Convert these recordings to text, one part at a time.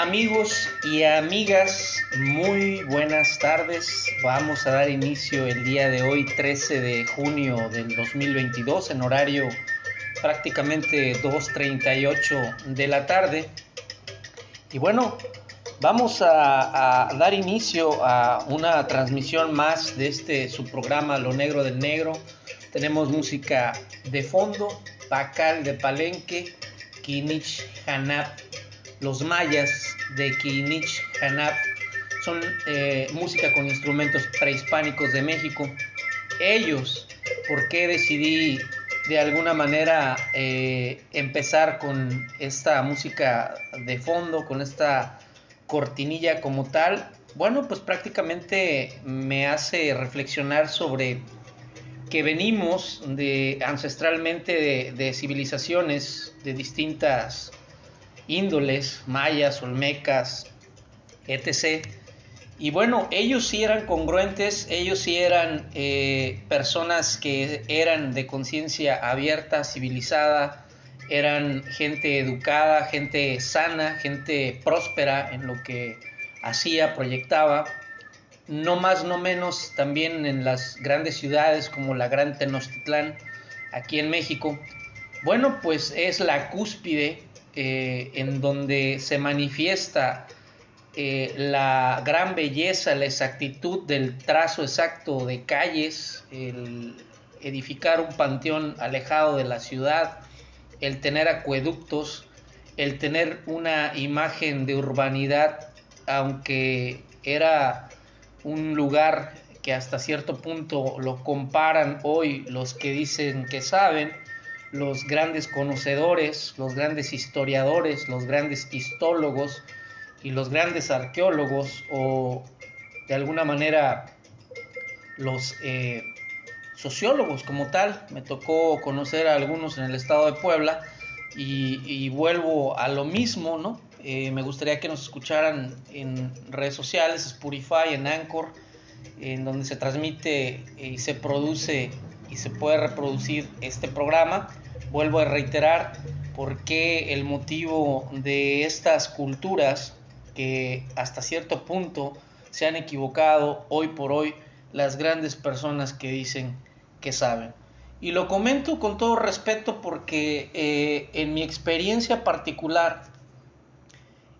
Amigos y amigas, muy buenas tardes. Vamos a dar inicio el día de hoy, 13 de junio del 2022, en horario prácticamente 2.38 de la tarde. Y bueno, vamos a, dar inicio a una transmisión más de este su programa Lo Negro del Negro. Tenemos música de fondo, Pacal de Palenque, Kinich Hanap los mayas de Kinich Hanap son eh, música con instrumentos prehispánicos de México. Ellos, ¿por qué decidí de alguna manera eh, empezar con esta música de fondo, con esta cortinilla como tal? Bueno, pues prácticamente me hace reflexionar sobre que venimos de ancestralmente de civilizaciones de distintas índoles, mayas, olmecas, etc. Y bueno, ellos sí eran congruentes, ellos sí eran eh, personas que eran de conciencia abierta, civilizada, eran gente educada, gente sana, gente próspera en lo que hacía, proyectaba. No más, no menos también en las grandes ciudades como la Gran Tenochtitlán, aquí en México. Bueno, pues es la cúspide eh, en donde se manifiesta eh, la gran belleza, la exactitud del trazo exacto de calles, el edificar un panteón alejado de la ciudad, el tener acueductos, el tener una imagen de urbanidad, aunque era un lugar que hasta cierto punto lo comparan hoy los que dicen que saben, los grandes conocedores, los grandes historiadores, los grandes histólogos y los grandes arqueólogos o de alguna manera los eh, sociólogos como tal. Me tocó conocer a algunos en el estado de Puebla y, vuelvo a lo mismo, ¿no? Eh, me gustaría que nos escucharan en redes sociales, Spotify, en Anchor, en donde se transmite y se produce y se puede reproducir este programa. Vuelvo a reiterar por qué el motivo de estas culturas que hasta cierto punto se han equivocado hoy por hoy las grandes personas que dicen que saben. Y lo comento con todo respeto porque eh, en mi experiencia particular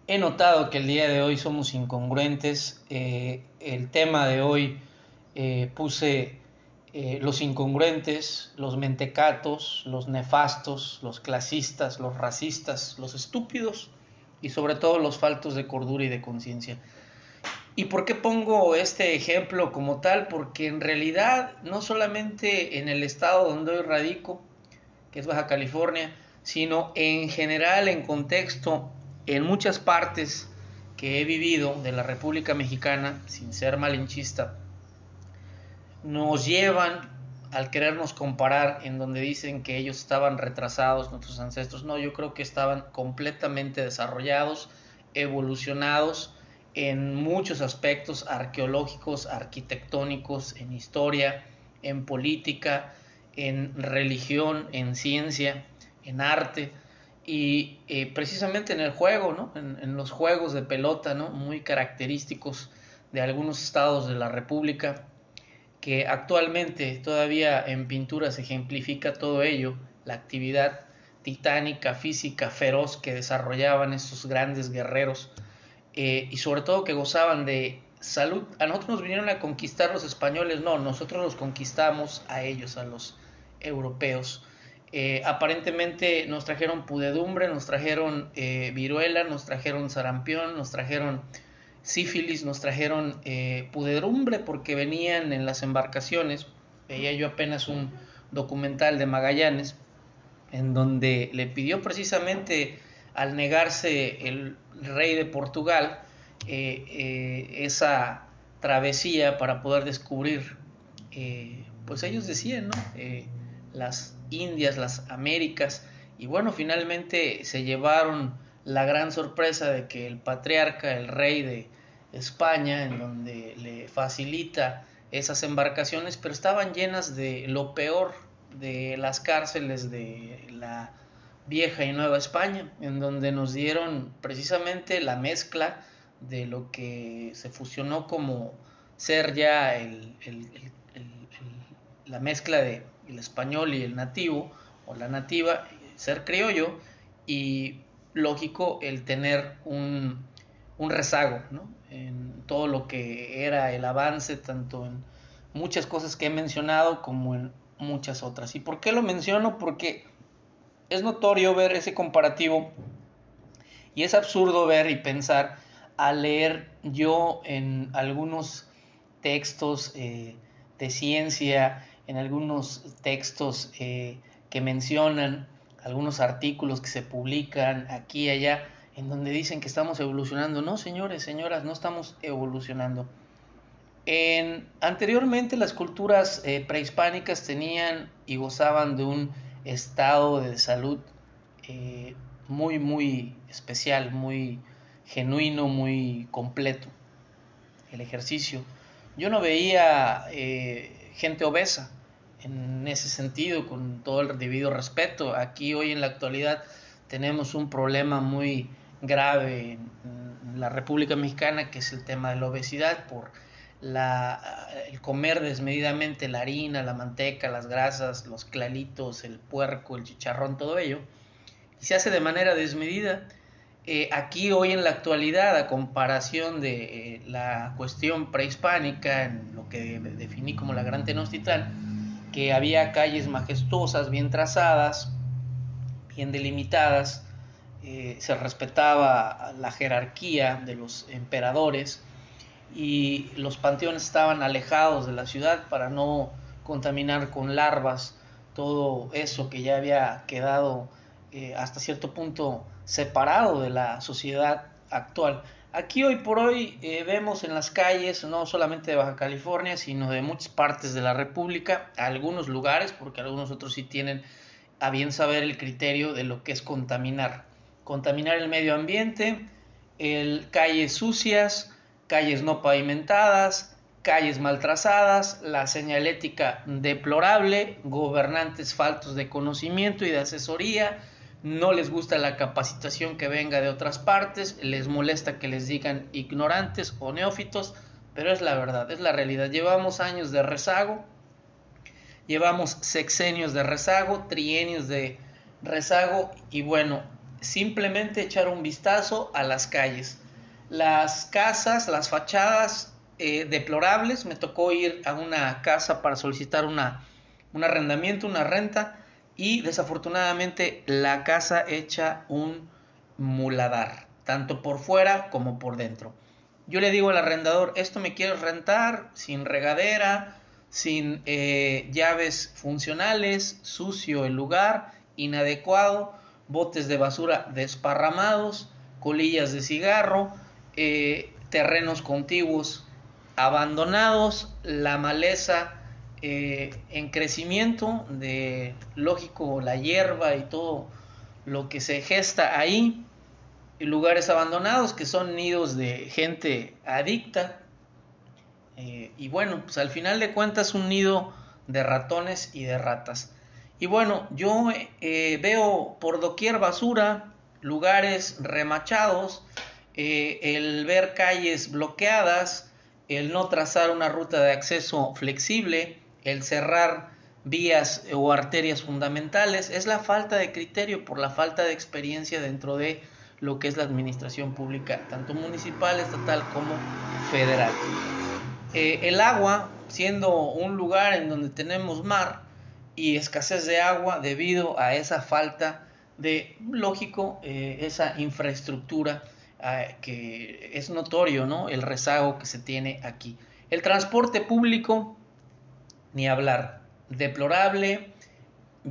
he notado que el día de hoy somos incongruentes. Eh, el tema de hoy eh, puse eh, los incongruentes, los mentecatos, los nefastos, los clasistas, los racistas, los estúpidos y sobre todo los faltos de cordura y de conciencia. ¿Y por qué pongo este ejemplo como tal? Porque en realidad no solamente en el estado donde hoy radico, que es Baja California, sino en general, en contexto, en muchas partes que he vivido de la República Mexicana, sin ser malinchista, nos llevan al querernos comparar en donde dicen que ellos estaban retrasados, nuestros ancestros, no, yo creo que estaban completamente desarrollados, evolucionados en muchos aspectos arqueológicos, arquitectónicos, en historia, en política, en religión, en ciencia, en arte y eh, precisamente en el juego, ¿no? En, en, los juegos de pelota, ¿no? Muy característicos de algunos estados de la República que actualmente todavía en pintura se ejemplifica todo ello, la actividad titánica, física, feroz que desarrollaban estos grandes guerreros eh, y sobre todo que gozaban de salud. A nosotros nos vinieron a conquistar los españoles, no, nosotros los conquistamos a ellos, a los europeos. Eh, aparentemente nos trajeron pudedumbre, nos trajeron eh, viruela, nos trajeron sarampión, nos trajeron sífilis, nos trajeron eh, pudedumbre porque venían en las embarcaciones. Veía yo apenas un documental de Magallanes en donde le pidió precisamente al negarse el rey de Portugal eh, eh, esa travesía para poder descubrir, pues ellos decían, ¿no? las Indias, las Américas, y bueno, finalmente se llevaron la gran sorpresa de que el patriarca, el rey de España, en donde le facilita esas embarcaciones, pero estaban llenas de lo peor de las cárceles de la Vieja y Nueva España, en donde nos dieron precisamente la mezcla de lo que se fusionó como ser ya el, la mezcla de el español y el nativo o la nativa, ser criollo y lógico el tener un, un rezago ¿no? en todo lo que era el avance, tanto en muchas cosas que he mencionado como en muchas otras. ¿Y por qué lo menciono? Porque es notorio ver ese comparativo y es absurdo ver y pensar al leer yo en algunos textos eh, de ciencia, en algunos textos eh, que mencionan algunos artículos que se publican aquí y allá, en donde dicen que estamos evolucionando. No, señores, señoras, no estamos evolucionando. En, anteriormente las culturas eh, prehispánicas tenían y gozaban de un estado de salud eh, muy, muy especial, muy genuino, muy completo. El ejercicio. Yo no veía eh, gente obesa en ese sentido, con todo el debido respeto. Aquí hoy en la actualidad tenemos un problema muy grave en la República Mexicana, que es el tema de la obesidad por la, el comer desmedidamente la harina, la manteca, las grasas, los clalitos, el puerco, el chicharrón, todo ello, y se hace de manera desmedida. Eh, aquí hoy en la actualidad, a comparación de eh, la cuestión prehispánica, en lo que definí como la Gran Tenochtitlan, que había calles majestuosas, bien trazadas, bien delimitadas, eh, se respetaba la jerarquía de los emperadores, y los panteones estaban alejados de la ciudad para no contaminar con larvas todo eso que ya había quedado eh, hasta cierto punto separado de la sociedad actual. Aquí hoy por hoy eh, vemos en las calles, no solamente de Baja California, sino de muchas partes de la República, algunos lugares, porque algunos otros sí tienen a bien saber el criterio de lo que es contaminar. Contaminar el medio ambiente, calles sucias, calles no pavimentadas, calles mal trazadas, la señalética deplorable, gobernantes faltos de conocimiento y de asesoría, no les gusta la capacitación que venga de otras partes, les molesta que les digan ignorantes o neófitos, pero es la verdad, es la realidad. Llevamos años de rezago, llevamos sexenios de rezago, trienios de rezago y bueno, simplemente echar un vistazo a las calles las casas, las fachadas eh, deplorables. Me tocó ir a una casa para solicitar una, un arrendamiento, una renta, y desafortunadamente la casa echa un muladar, tanto por fuera como por dentro. Yo le digo al arrendador, esto me quiero rentar sin regadera, sin eh, llaves funcionales, sucio el lugar, inadecuado, botes de basura desparramados, colillas de cigarro, eh, terrenos contiguos abandonados, la maleza eh, en crecimiento, de lógico la hierba y todo lo que se gesta ahí, y lugares abandonados que son nidos de gente adicta. Eh, y bueno, pues al final de cuentas un nido de ratones y de ratas. Y bueno, yo veo por doquier basura, lugares remachados, eh, el ver calles bloqueadas, el no trazar una ruta de acceso flexible, el cerrar vías o arterias fundamentales, es la falta de criterio por la falta de experiencia dentro de lo que es la administración pública, tanto municipal, estatal como federal. Eh, el agua, siendo un lugar en donde tenemos mar y escasez de agua debido a esa falta de, lógico, eh, esa infraestructura Ah, que es notorio ¿no? el rezago que se tiene aquí. El transporte público, ni hablar, deplorable,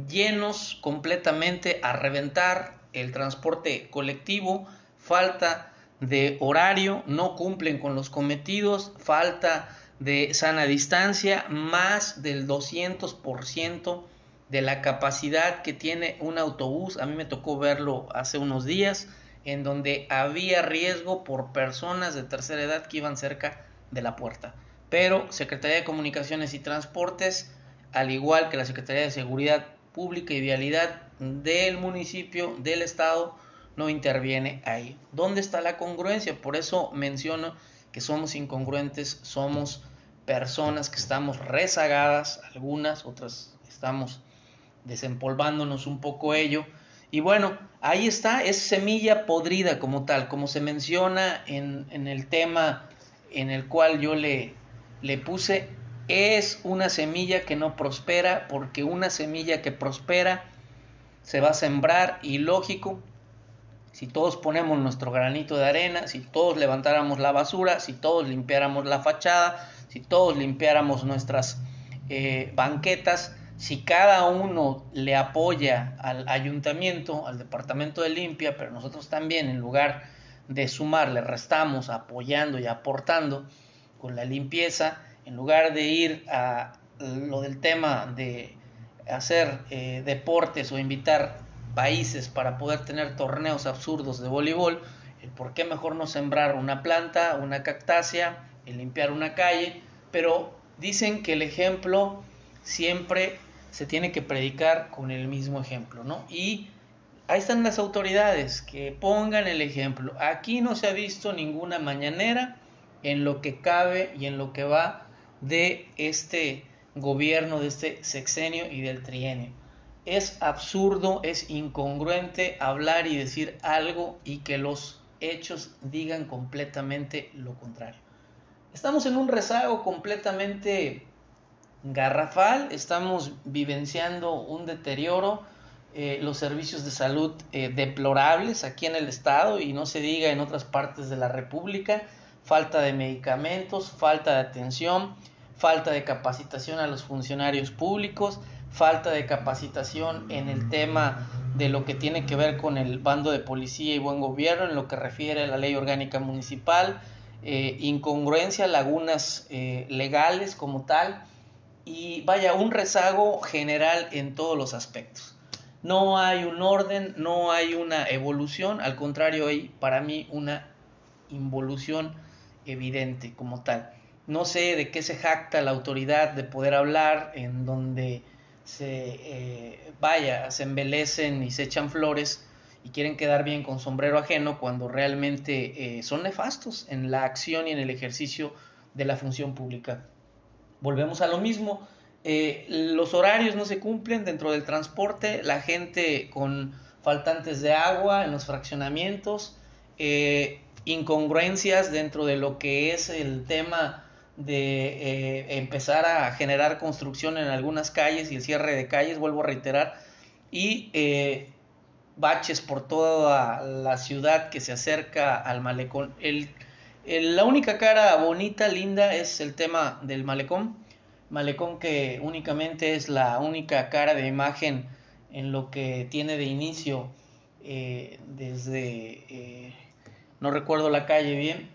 llenos completamente a reventar, el transporte colectivo, falta de horario, no cumplen con los cometidos, falta de sana distancia, más del 200% de la capacidad que tiene un autobús. A mí me tocó verlo hace unos días en donde había riesgo por personas de tercera edad que iban cerca de la puerta. Pero Secretaría de Comunicaciones y Transportes, al igual que la Secretaría de Seguridad pública y vialidad del municipio, del estado, no interviene ahí. ¿Dónde está la congruencia? Por eso menciono que somos incongruentes, somos personas que estamos rezagadas, algunas, otras estamos desempolvándonos un poco ello. Y bueno, ahí está, es semilla podrida como tal, como se menciona en, el tema en el cual yo le, le puse, es una semilla que no prospera, porque una semilla que prospera se va a sembrar y lógico, si todos ponemos nuestro granito de arena, si todos levantáramos la basura, si todos limpiáramos la fachada, si todos limpiáramos nuestras eh, banquetas, si cada uno le apoya al ayuntamiento, al departamento de limpia, pero nosotros también en lugar de sumar le restamos apoyando y aportando con la limpieza, en lugar de ir a lo del tema de hacer eh, deportes o invitar países para poder tener torneos absurdos de voleibol, el por qué mejor no sembrar una planta, una cactácea, el limpiar una calle, pero dicen que el ejemplo siempre se tiene que predicar con el mismo ejemplo, ¿no? Y ahí están las autoridades que pongan el ejemplo. Aquí no se ha visto ninguna mañanera en lo que cabe y en lo que va de este gobierno, de este sexenio y del trienio. Es absurdo, es incongruente hablar y decir algo y que los hechos digan completamente lo contrario. Estamos en un rezago completamente garrafal, estamos vivenciando un deterioro, eh, los servicios de salud eh, deplorables aquí en el estado y no se diga en otras partes de la República, falta de medicamentos, falta de atención, falta de capacitación a los funcionarios públicos, falta de capacitación en el tema de lo que tiene que ver con el bando de policía y buen gobierno, en lo que refiere a la ley orgánica municipal, eh, incongruencia, lagunas eh, legales como tal, y vaya, un rezago general en todos los aspectos. No hay un orden, no hay una evolución, al contrario hay para mí una involución evidente como tal. No sé de qué se jacta la autoridad de poder hablar en donde se eh, vaya, se embelecen y se echan flores y quieren quedar bien con sombrero ajeno cuando realmente eh, son nefastos en la acción y en el ejercicio de la función pública. Volvemos a lo mismo, eh, los horarios no se cumplen dentro del transporte, la gente con faltantes de agua en los fraccionamientos, incongruencias dentro de lo que es el tema de eh, empezar a generar construcción en algunas calles y el cierre de calles, vuelvo a reiterar, y eh, baches por toda la ciudad que se acerca al malecón. El, la única cara bonita, linda, es el tema del malecón. Malecón que únicamente es la única cara de imagen en lo que tiene de inicio eh, desde, no recuerdo la calle bien,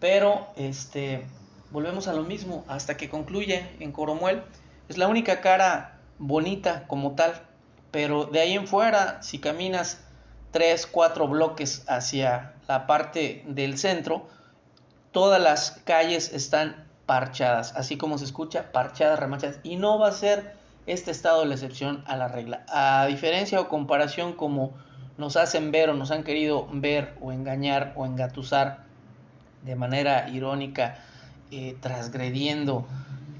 pero este volvemos a lo mismo hasta que concluye en Coromuel. Es la única cara bonita como tal, pero de ahí en fuera, si caminas tres, cuatro bloques hacia la parte del centro, todas las calles están parchadas, así como se escucha, parchadas, remachadas, y no va a ser este estado la excepción a la regla. A diferencia o comparación como nos hacen ver o nos han querido ver o engañar o engatusar de manera irónica eh, transgrediendo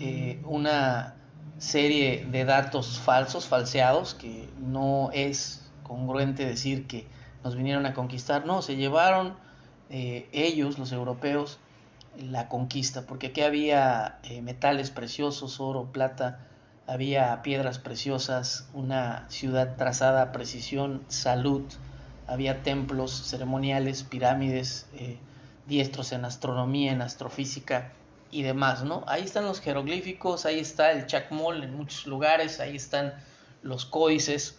eh, una serie de datos falsos, falseados, que no es congruente decir que nos vinieron a conquistar, no, se llevaron eh, ellos, los europeos, la conquista, porque aquí había metales preciosos, oro, plata, había piedras preciosas, una ciudad trazada a precisión, salud, había templos ceremoniales, pirámides, diestros en astronomía, en astrofísica, y demás, ¿no? Ahí están los jeroglíficos, ahí está el chacmol en muchos lugares, ahí están los códices,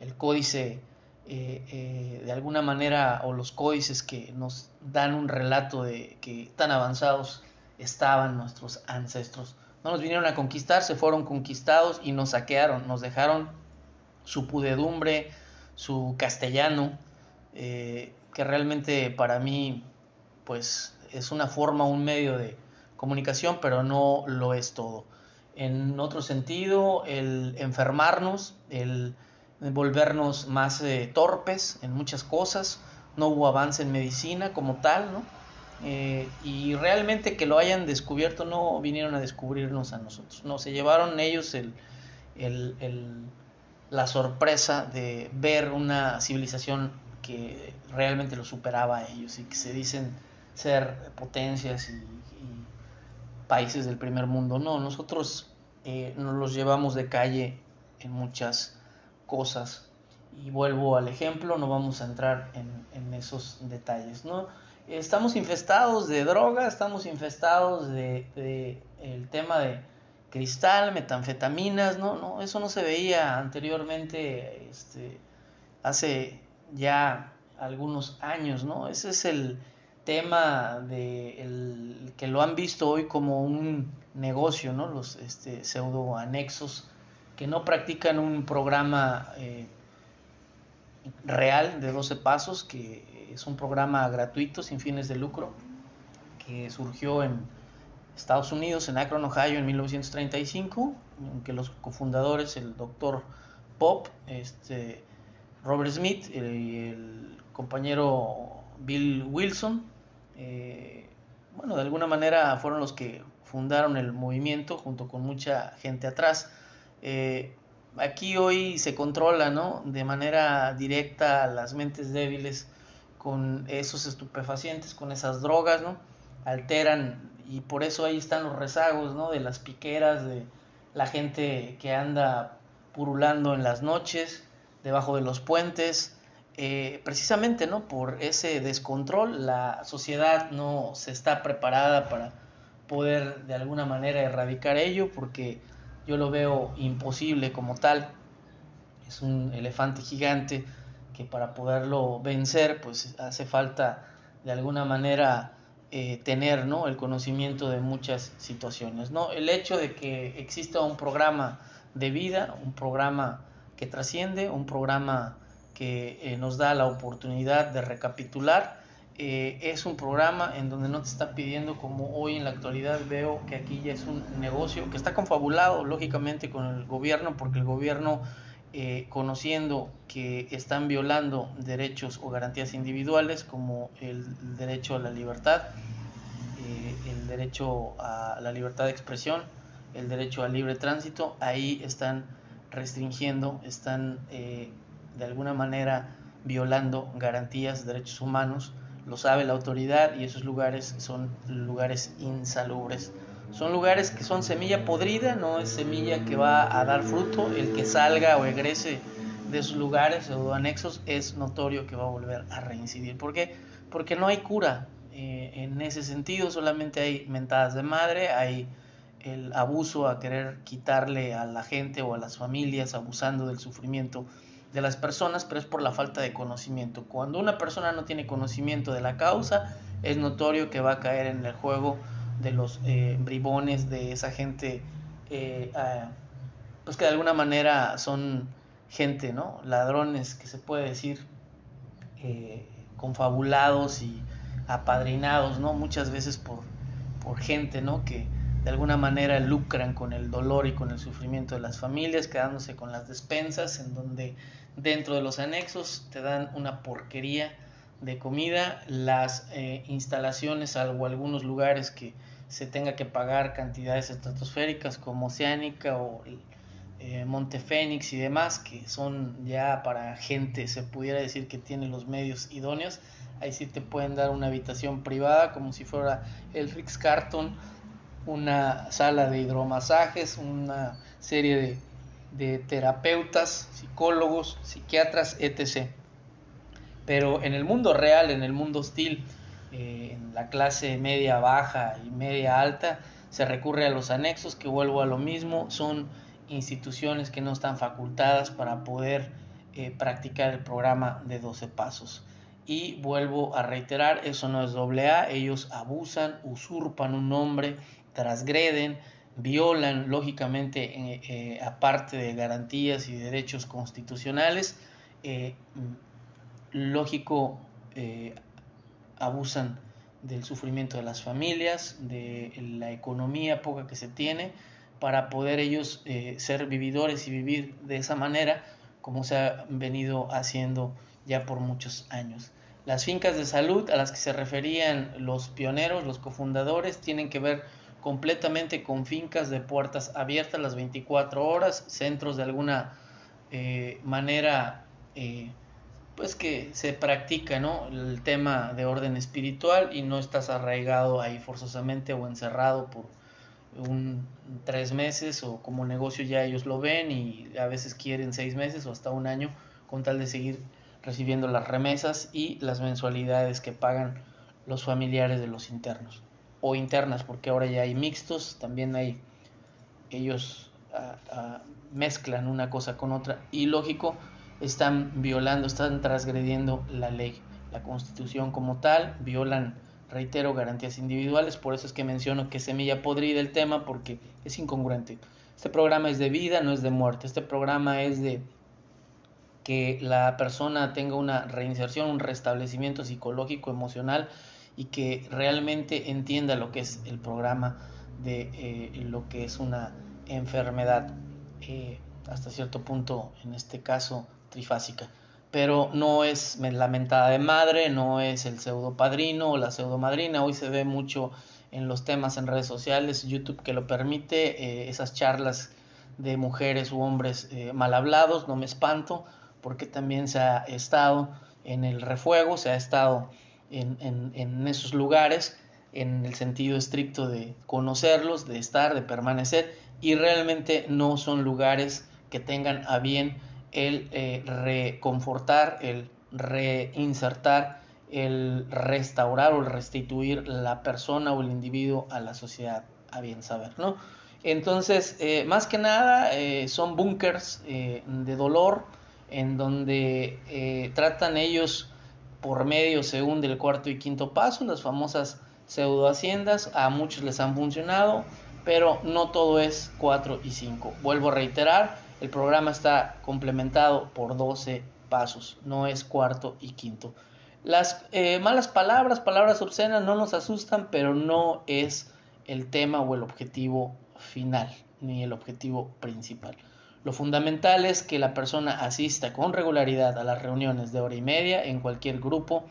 el códice eh, eh, de alguna manera o los códices que nos dan un relato de que tan avanzados estaban nuestros ancestros. No nos vinieron a conquistar, se fueron conquistados y nos saquearon, nos dejaron su pudedumbre, su castellano, eh, que realmente para mí pues es una forma, un medio de, comunicación, pero no lo es todo. en otro sentido, el enfermarnos, el volvernos más eh, torpes en muchas cosas, no hubo avance en medicina como tal, ¿no? Eh, y realmente que lo hayan descubierto no vinieron a descubrirnos a nosotros, no, se llevaron ellos el, la sorpresa de ver una civilización que realmente lo superaba a ellos y que se dicen ser potencias y países del primer mundo. No, nosotros eh, nos los llevamos de calle en muchas cosas. Y vuelvo al ejemplo, no vamos a entrar en, esos detalles. ¿no? Estamos infestados de droga, estamos infestados de, el tema de cristal, metanfetaminas, ¿no? no, eso no se veía anteriormente, este, hace ya algunos años, ¿no? Ese es el, tema de el, que lo han visto hoy como un negocio, ¿no? Los este, pseudo anexos que no practican un programa eh, real de 12 pasos, que es un programa gratuito sin fines de lucro, que surgió en Estados Unidos, en Akron, Ohio, en 1935, en que los cofundadores, el doctor Pop, este, Robert Smith y el compañero Bill Wilson, eh, bueno, de alguna manera fueron los que fundaron el movimiento junto con mucha gente atrás. Eh, aquí hoy se controla, ¿no? De manera directa las mentes débiles con esos estupefacientes, con esas drogas, ¿no? Alteran y por eso ahí están los rezagos, ¿no? De las piqueras, de la gente que anda purulando en las noches, debajo de los puentes, eh, precisamente ¿no? por ese descontrol, la sociedad no se está preparada para poder de alguna manera erradicar ello, porque yo lo veo imposible como tal. Es un elefante gigante que para poderlo vencer, pues hace falta de alguna manera eh, tener ¿no? el conocimiento de muchas situaciones. ¿no? El hecho de que exista un programa de vida, un programa que trasciende, un programa que eh, nos da la oportunidad de recapitular. Eh, es un programa en donde no te está pidiendo, como hoy en la actualidad veo que aquí ya es un negocio que está confabulado lógicamente con el gobierno, porque el gobierno, eh, conociendo que están violando derechos o garantías individuales como el, derecho a la libertad, el derecho a la libertad de expresión, el derecho al libre tránsito, ahí están restringiendo, están de alguna manera violando garantías de derechos humanos, lo sabe la autoridad y esos lugares son lugares insalubres. Son lugares que son semilla podrida, no es semilla que va a dar fruto, el que salga o egrese de esos lugares o anexos es notorio que va a volver a reincidir. ¿Por qué? Porque no hay cura. Eh, en ese sentido solamente hay mentadas de madre, hay el abuso a querer quitarle a la gente o a las familias abusando del sufrimiento de las personas, pero es por la falta de conocimiento. Cuando una persona no tiene conocimiento de la causa, es notorio que va a caer en el juego de los eh, bribones, de esa gente, eh, pues que de alguna manera son gente, ¿no? Ladrones, que se puede decir, eh, confabulados y apadrinados, ¿no? Muchas veces por, por gente, ¿no? Que de alguna manera lucran con el dolor y con el sufrimiento de las familias, quedándose con las despensas, en donde dentro de los anexos te dan una porquería de comida, las eh, instalaciones, salvo algunos lugares que se tenga que pagar cantidades estratosféricas como Oceánica o eh, Monte Fénix y demás, que son ya para gente, se pudiera decir que tiene los medios idóneos, ahí sí te pueden dar una habitación privada como si fuera el Rix Carton una sala de hidromasajes, una serie de, terapeutas, psicólogos, psiquiatras, etc. Pero en el mundo real, en el mundo hostil, eh, en la clase media baja y media alta, se recurre a los anexos, que vuelvo a lo mismo, son instituciones que no están facultadas para poder eh, practicar el programa de 12 pasos. Y vuelvo a reiterar, eso no es doble A, ellos abusan, usurpan un nombre transgreden, violan lógicamente, eh, aparte de garantías y derechos constitucionales, lógico, abusan del sufrimiento de las familias, de la economía poca que se tiene, para poder ellos eh, ser vividores y vivir de esa manera como se ha venido haciendo ya por muchos años. Las fincas de salud a las que se referían los pioneros, los cofundadores, tienen que ver completamente con fincas de puertas abiertas las 24 horas, centros de alguna eh, manera eh, pues que se practica ¿no? el tema de orden espiritual y no estás arraigado ahí forzosamente o encerrado por un tres meses o como negocio ya ellos lo ven y a veces quieren seis meses o hasta un año con tal de seguir recibiendo las remesas y las mensualidades que pagan los familiares de los internos o internas porque ahora ya hay mixtos también hay ellos ah, ah, mezclan una cosa con otra y lógico están violando están transgrediendo la ley la constitución como tal violan reitero, garantías individuales, por eso es que menciono que semilla podrida el tema porque es incongruente. Este programa es de vida, no es de muerte. Este programa es de que la persona tenga una reinserción, un restablecimiento psicológico, emocional y que realmente entienda lo que es el programa de eh, lo que es una enfermedad, eh, hasta cierto punto, en este caso, trifásica pero no es la mentada de madre, no es el pseudo padrino o la pseudo madrina. Hoy se ve mucho en los temas en redes sociales, YouTube que lo permite, eh, esas charlas de mujeres u hombres eh, mal hablados, no me espanto, porque también se ha estado en el refuego, se ha estado en, en, en esos lugares en el sentido estricto de conocerlos, de estar, de permanecer, y realmente no son lugares que tengan a bien el eh, reconfortar, el reinsertar, el restaurar o el restituir la persona o el individuo a la sociedad, a bien saber, ¿no? Entonces, eh, más que nada, eh, son búnkers de dolor en donde tratan ellos por medio, según del cuarto y quinto paso, las famosas pseudo haciendas, a muchos les han funcionado, pero no todo es cuatro y cinco. Vuelvo a reiterar, el programa está complementado por 12 pasos, no es cuarto y quinto. Las eh, malas palabras, palabras obscenas no nos asustan, pero no es el tema o el objetivo final, ni el objetivo principal. Lo fundamental es que la persona asista con regularidad a las reuniones de hora y media en cualquier grupo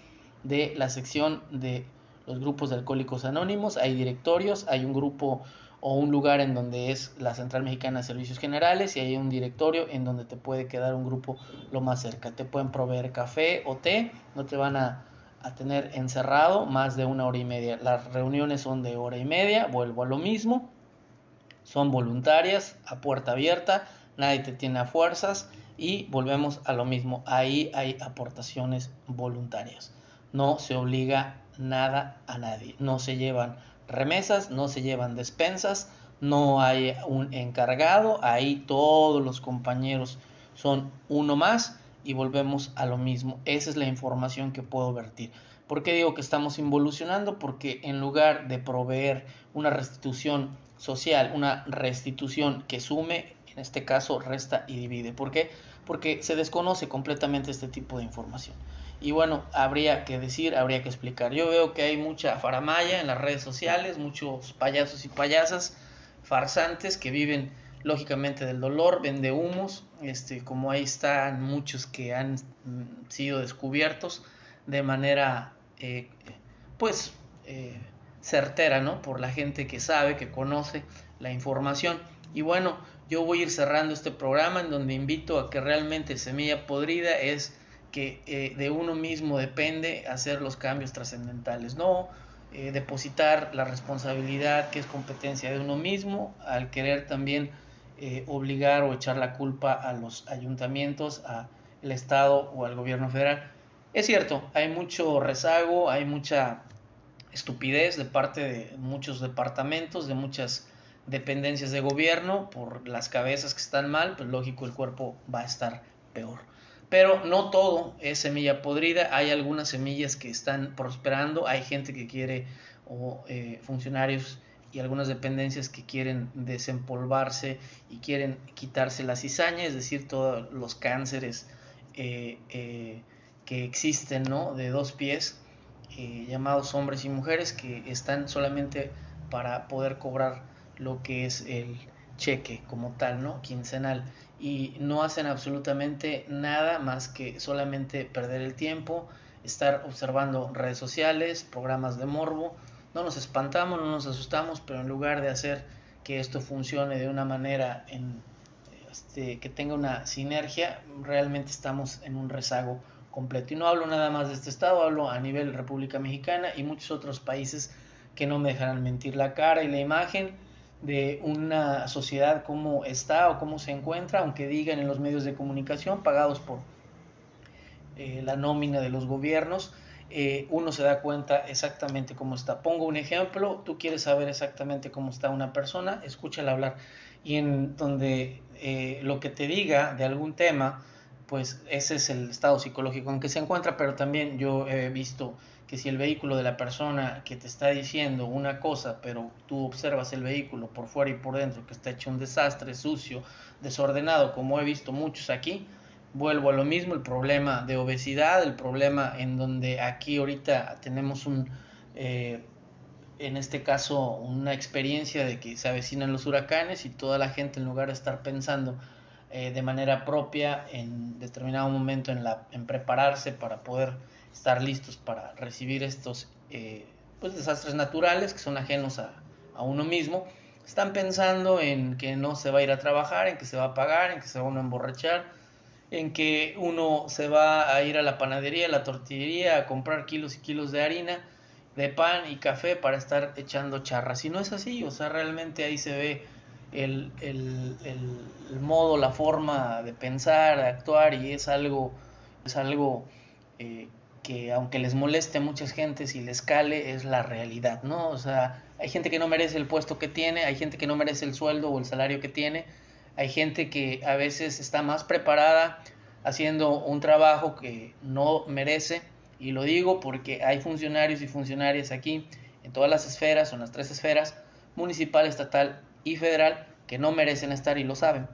de la sección de los grupos de alcohólicos anónimos. Hay directorios, hay un grupo o un lugar en donde es la Central Mexicana de Servicios Generales y hay un directorio en donde te puede quedar un grupo lo más cerca. Te pueden proveer café o té, no te van a, tener encerrado más de una hora y media. Las reuniones son de hora y media, vuelvo a lo mismo, son voluntarias, a puerta abierta, nadie te tiene a fuerzas y volvemos a lo mismo, ahí hay aportaciones voluntarias. No se obliga nada a nadie, no se llevan remesas, no se llevan despensas, no hay un encargado, ahí todos los compañeros son uno más y volvemos a lo mismo. Esa es la información que puedo vertir. ¿Por qué digo que estamos involucionando? Porque en lugar de proveer una restitución social, una restitución que sume, en este caso resta y divide. ¿Por qué? Porque se desconoce completamente este tipo de información. Y bueno, habría que decir, habría que explicar. Yo veo que hay mucha faramaya en las redes sociales, muchos payasos y payasas farsantes que viven lógicamente del dolor, vende humos, este, como ahí están muchos que han mm, sido descubiertos de manera eh, pues eh, certera, ¿no? Por la gente que sabe, que conoce la información. Y bueno, yo voy a ir cerrando este programa en donde invito a que realmente Semilla Podrida es que eh, de uno mismo depende hacer los cambios trascendentales, no eh, depositar la responsabilidad que es competencia de uno mismo al querer también eh, obligar o echar la culpa a los ayuntamientos, al Estado o al gobierno federal. Es cierto, hay mucho rezago, hay mucha estupidez de parte de muchos departamentos, de muchas dependencias de gobierno, por las cabezas que están mal, pues lógico el cuerpo va a estar peor. Pero no todo es semilla podrida, hay algunas semillas que están prosperando, hay gente que quiere, o eh, funcionarios y algunas dependencias que quieren desempolvarse y quieren quitarse la cizaña, es decir, todos los cánceres eh, eh, que existen ¿no? de dos pies, llamados hombres y mujeres, que están solamente para poder cobrar lo que es el cheque como tal, ¿no? Quincenal. Y no hacen absolutamente nada más que solamente perder el tiempo, estar observando redes sociales, programas de morbo. No nos espantamos, no nos asustamos, pero en lugar de hacer que esto funcione de una manera en, este, que tenga una sinergia, realmente estamos en un rezago completo. Y no hablo nada más de este estado, hablo a nivel República Mexicana y muchos otros países que no me dejarán mentir. La cara y la imagen de una sociedad cómo está o cómo se encuentra, aunque digan en los medios de comunicación pagados por eh, la nómina de los gobiernos, eh, uno se da cuenta exactamente cómo está. Pongo un ejemplo, tú quieres saber exactamente cómo está una persona, escúchala hablar y en donde eh, lo que te diga de algún tema, pues ese es el estado psicológico en que se encuentra, pero también yo he visto que si el vehículo de la persona que te está diciendo una cosa, pero tú observas el vehículo por fuera y por dentro, que está hecho un desastre, sucio, desordenado, como he visto muchos aquí, vuelvo a lo mismo, el problema de obesidad, el problema en donde aquí ahorita tenemos un, eh, en este caso, una experiencia de que se avecinan los huracanes y toda la gente en lugar de estar pensando eh, de manera propia en determinado momento en, la, en prepararse para poder estar listos para recibir estos eh, pues, desastres naturales que son ajenos a, a, uno mismo, están pensando en que no se va a ir a trabajar, en que se va a pagar, en que se va a emborrachar, en que uno se va a ir a la panadería, a la tortillería, a comprar kilos y kilos de harina, de pan y café para estar echando charras. Y no es así, o sea, realmente ahí se ve el, el, el, modo, la forma de pensar, de actuar y es algo, es algo eh, que aunque les moleste a muchas gentes y les cale, es la realidad, ¿no? O sea, hay gente que no merece el puesto que tiene, hay gente que no merece el sueldo o el salario que tiene, hay gente que a veces está más preparada haciendo un trabajo que no merece, y lo digo porque hay funcionarios y funcionarias aquí en todas las esferas, son las tres esferas, municipal, estatal y federal, que no merecen estar y lo saben,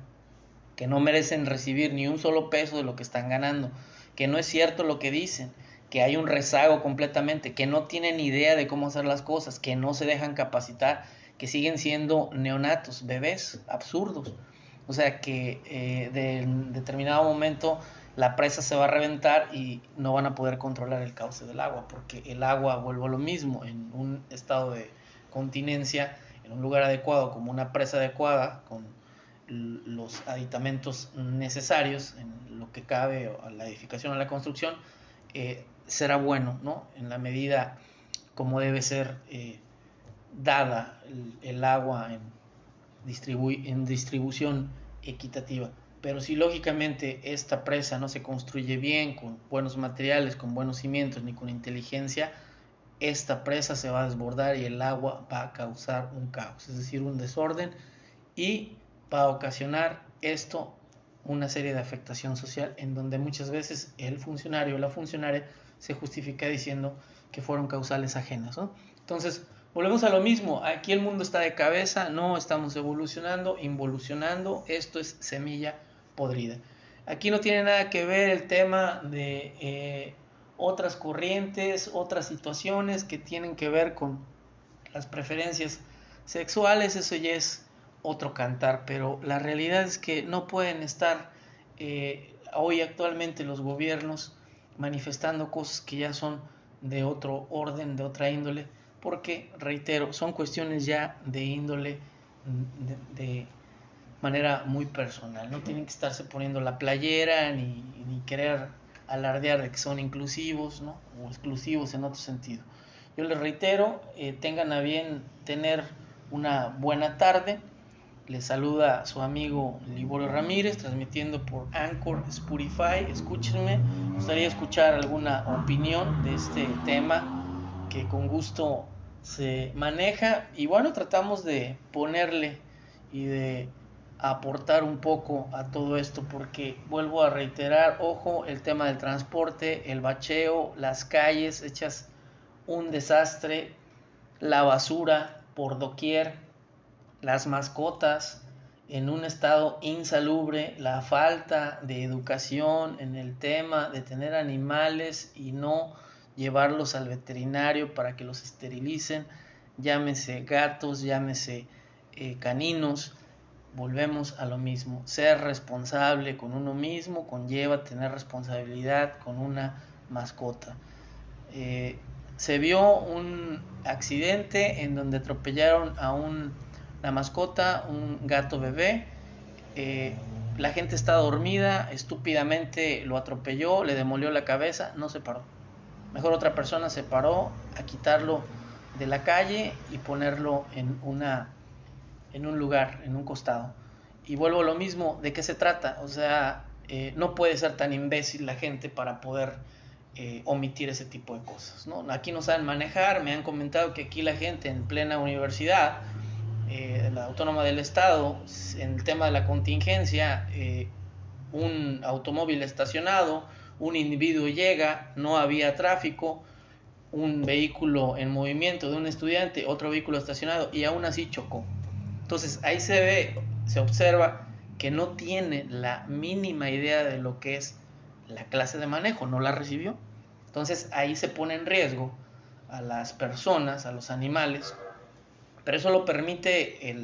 que no merecen recibir ni un solo peso de lo que están ganando, que no es cierto lo que dicen, que hay un rezago completamente, que no tienen idea de cómo hacer las cosas, que no se dejan capacitar, que siguen siendo neonatos, bebés absurdos. O sea que eh, de, en determinado momento la presa se va a reventar y no van a poder controlar el cauce del agua, porque el agua, vuelvo a lo mismo, en un estado de continencia, en un lugar adecuado, como una presa adecuada, con los aditamentos necesarios en lo que cabe a la edificación, a la construcción, eh, será bueno, ¿no? En la medida como debe ser eh, dada el, agua en, en distribución equitativa. Pero si lógicamente esta presa no se construye bien, con buenos materiales, con buenos cimientos, ni con inteligencia, esta presa se va a desbordar y el agua va a causar un caos, es decir, un desorden y va a ocasionar esto una serie de afectación social en donde muchas veces el funcionario o la funcionaria se justifica diciendo que fueron causales ajenas. Entonces, volvemos a lo mismo, aquí el mundo está de cabeza, no estamos evolucionando, involucionando, esto es semilla podrida. Aquí no tiene nada que ver el tema de eh, otras corrientes, otras situaciones que tienen que ver con las preferencias sexuales, eso ya es otro cantar, pero la realidad es que no pueden estar eh, hoy actualmente los gobiernos manifestando cosas que ya son de otro orden, de otra índole, porque, reitero, son cuestiones ya de índole de, manera muy personal, no tienen que estarse poniendo la playera ni, ni querer alardear de que son inclusivos ¿no? o exclusivos en otro sentido. Yo les reitero, eh, tengan a bien tener una buena tarde les saluda su amigo Liborio Ramírez, transmitiendo por Anchor, Spotify. Escúchenme, me gustaría escuchar alguna opinión de este tema que con gusto se maneja. Y bueno, tratamos de ponerle y de aportar un poco a todo esto, porque vuelvo a reiterar, ojo, el tema del transporte, el bacheo, las calles hechas un desastre, la basura por doquier las mascotas en un estado insalubre, la falta de educación en el tema de tener animales y no llevarlos al veterinario para que los esterilicen, llámese gatos, llámese eh, caninos, volvemos a lo mismo. Ser responsable con uno mismo conlleva tener responsabilidad con una mascota. Eh, se vio un accidente en donde atropellaron a una mascota, un gato bebé. Eh, la gente está dormida, estúpidamente lo atropelló, le demolió la cabeza, no se paró. Mejor otra persona se paró a quitarlo de la calle y ponerlo en una en un lugar, en un costado. Y vuelvo a lo mismo, ¿de qué se trata? O sea, eh, no puede ser tan imbécil la gente para poder eh, omitir ese tipo de cosas. ¿no? Aquí no saben manejar, me han comentado que aquí la gente en plena universidad, eh, la autónoma del estado, en el tema de la contingencia, un automóvil estacionado, un individuo llega, no había tráfico, un vehículo en movimiento de un estudiante, otro vehículo estacionado y aún así chocó. Entonces ahí se ve, se observa que no tiene la mínima idea de lo que es la clase de manejo, no la recibió. Entonces ahí se pone en riesgo a las personas, a los animales, pero eso lo permite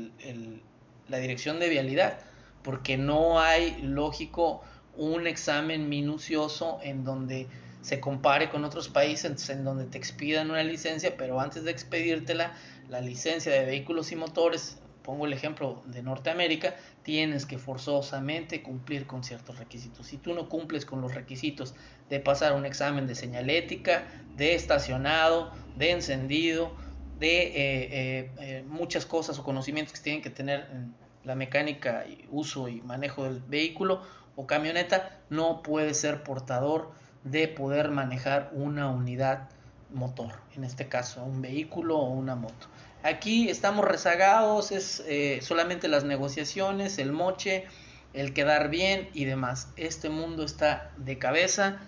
la dirección de vialidad, porque no hay lógico un examen minucioso en donde se compare con otros países en donde te expidan una licencia, pero antes de expedírtela, la licencia de vehículos y motores pongo el ejemplo de Norteamérica, tienes que forzosamente cumplir con ciertos requisitos. Si tú no cumples con los requisitos de pasar un examen de señalética, de estacionado, de encendido, de eh, eh, eh, muchas cosas o conocimientos que tienen que tener en la mecánica, y uso y manejo del vehículo o camioneta, no puedes ser portador de poder manejar una unidad motor, en este caso un vehículo o una moto. Aquí estamos rezagados, es solamente las negociaciones, el moche, el quedar bien y demás. Este mundo está de cabeza.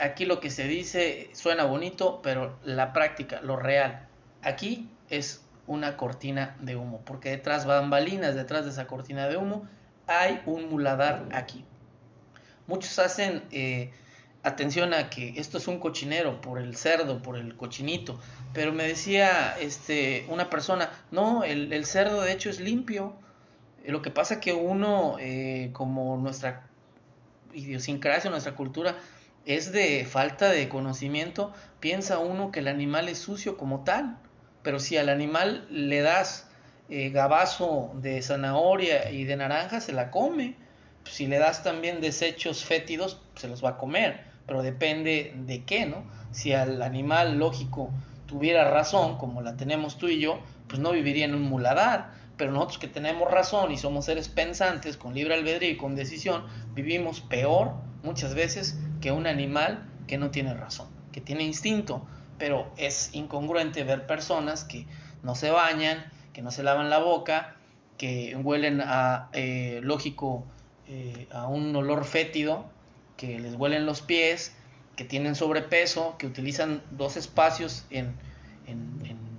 Aquí lo que se dice suena bonito, pero la práctica, lo real, aquí es una cortina de humo, porque detrás bambalinas, detrás de esa cortina de humo, hay un muladar aquí. Muchos hacen eh, atención a que esto es un cochinero por el cerdo, por el cochinito, pero me decía este, una persona, no, el, cerdo de hecho es limpio, lo que pasa que uno, eh, como nuestra idiosincrasia, nuestra cultura, es de falta de conocimiento, piensa uno que el animal es sucio como tal, pero si al animal le das eh, gabazo de zanahoria y de naranja, se la come. Si le das también desechos fétidos, se los va a comer pero depende de qué, ¿no? Si al animal lógico tuviera razón, como la tenemos tú y yo, pues no viviría en un muladar, pero nosotros que tenemos razón y somos seres pensantes, con libre albedrío y con decisión, vivimos peor muchas veces que un animal que no tiene razón, que tiene instinto, pero es incongruente ver personas que no se bañan, que no se lavan la boca, que huelen a, eh, lógico, eh, a un olor fétido, que les huelen los pies, que tienen sobrepeso, que utilizan dos espacios en,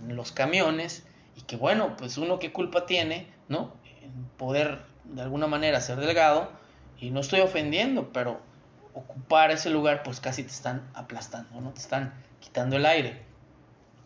los camiones y que bueno, pues uno qué culpa tiene, ¿no? En poder de alguna manera ser delgado y no estoy ofendiendo, pero ocupar ese lugar pues casi te están aplastando, ¿no? Te están quitando el aire.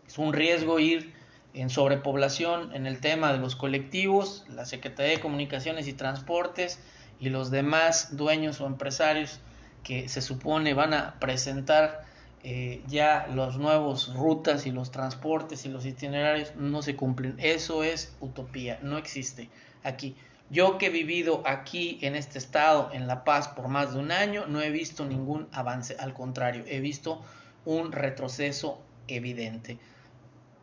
Es un riesgo ir en sobrepoblación en el tema de los colectivos, la Secretaría de Comunicaciones y Transportes y los demás dueños o empresarios que se supone van a presentar eh, ya los nuevos rutas y los transportes y los itinerarios no se cumplen. Eso es utopía, no existe aquí. Yo que he vivido aquí en este estado, en La Paz, por más de un año, no he visto ningún avance, al contrario, he visto un retroceso evidente.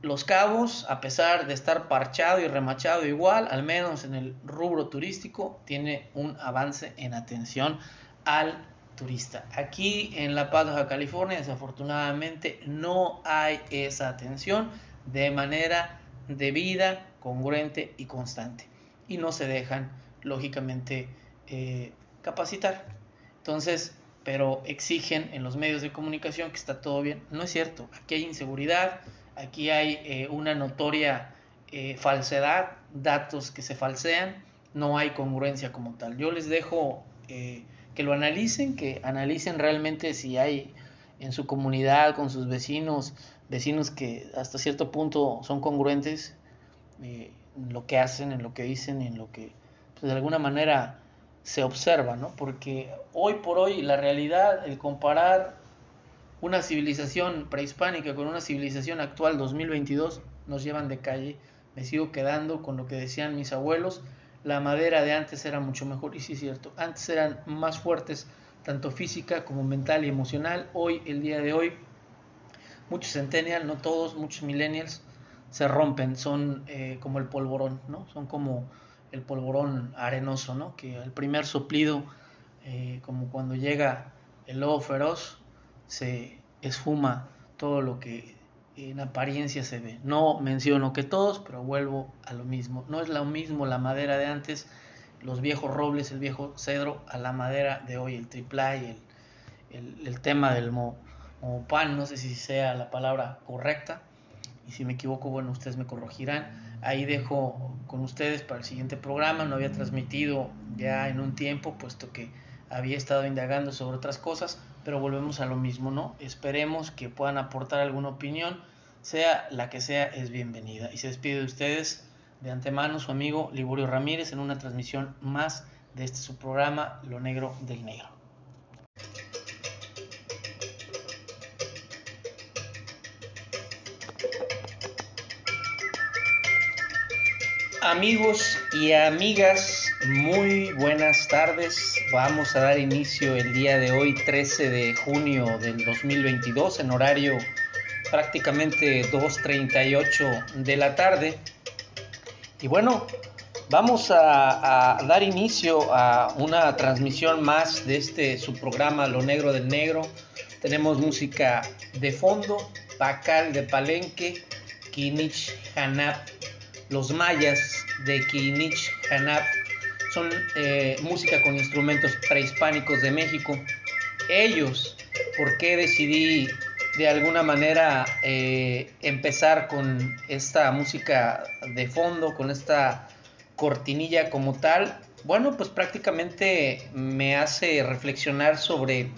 Los Cabos, a pesar de estar parchado y remachado igual, al menos en el rubro turístico, tiene un avance en atención al turista. Aquí en La Paz, California, desafortunadamente no hay esa atención de manera debida, congruente y constante. Y no se dejan, lógicamente, eh, capacitar. Entonces, pero exigen en los medios de comunicación que está todo bien. No es cierto. Aquí hay inseguridad, aquí hay eh, una notoria eh, falsedad, datos que se falsean, no hay congruencia como tal. Yo les dejo que lo analicen, que analicen realmente si hay en su comunidad, con sus vecinos, vecinos que hasta cierto punto son congruentes eh, en lo que hacen, en lo que dicen, en lo que pues, de alguna manera se observa, ¿no? Porque hoy por hoy la realidad, el comparar una civilización prehispánica con una civilización actual 2022 nos llevan de calle. Me sigo quedando con lo que decían mis abuelos. La madera de antes era mucho mejor, y sí es cierto, antes eran más fuertes, tanto física como mental y emocional. Hoy, el día de hoy, muchos centennials, no todos, muchos millennials, se rompen, son eh, como el polvorón, ¿no? Son como el polvorón arenoso, ¿no? Que el primer soplido, eh, como cuando llega el lobo feroz, se esfuma todo lo que en apariencia se ve. No menciono que todos, pero vuelvo a lo mismo. No es lo mismo la madera de antes, los viejos robles, el viejo cedro, a la madera de hoy, el triplay, el, el, tema del mo, pan, no sé si sea la palabra correcta, y si me equivoco, bueno, ustedes me corregirán. Ahí dejo con ustedes para el siguiente programa, no había transmitido ya en un tiempo, puesto que había estado indagando sobre otras cosas, pero volvemos a lo mismo, ¿no? Esperemos que puedan aportar alguna opinión, sea la que sea, es bienvenida. Y se despide de ustedes de antemano su amigo Liborio Ramírez en una transmisión más de este su programa, Lo Negro del Negro. Amigos y amigas, muy buenas tardes. Vamos a dar inicio el día de hoy, 13 de junio del 2022, en horario prácticamente 2.38 de la tarde. Y bueno, vamos a, dar inicio a una transmisión más de este su programa Lo Negro del Negro. Tenemos música de fondo, Pacal de Palenque, Kinich Hanap los mayas de Kinich Hanap son eh, música con instrumentos prehispánicos de México. Ellos, ¿por qué decidí de alguna manera eh, empezar con esta música de fondo, con esta cortinilla como tal? Bueno, pues prácticamente me hace reflexionar sobre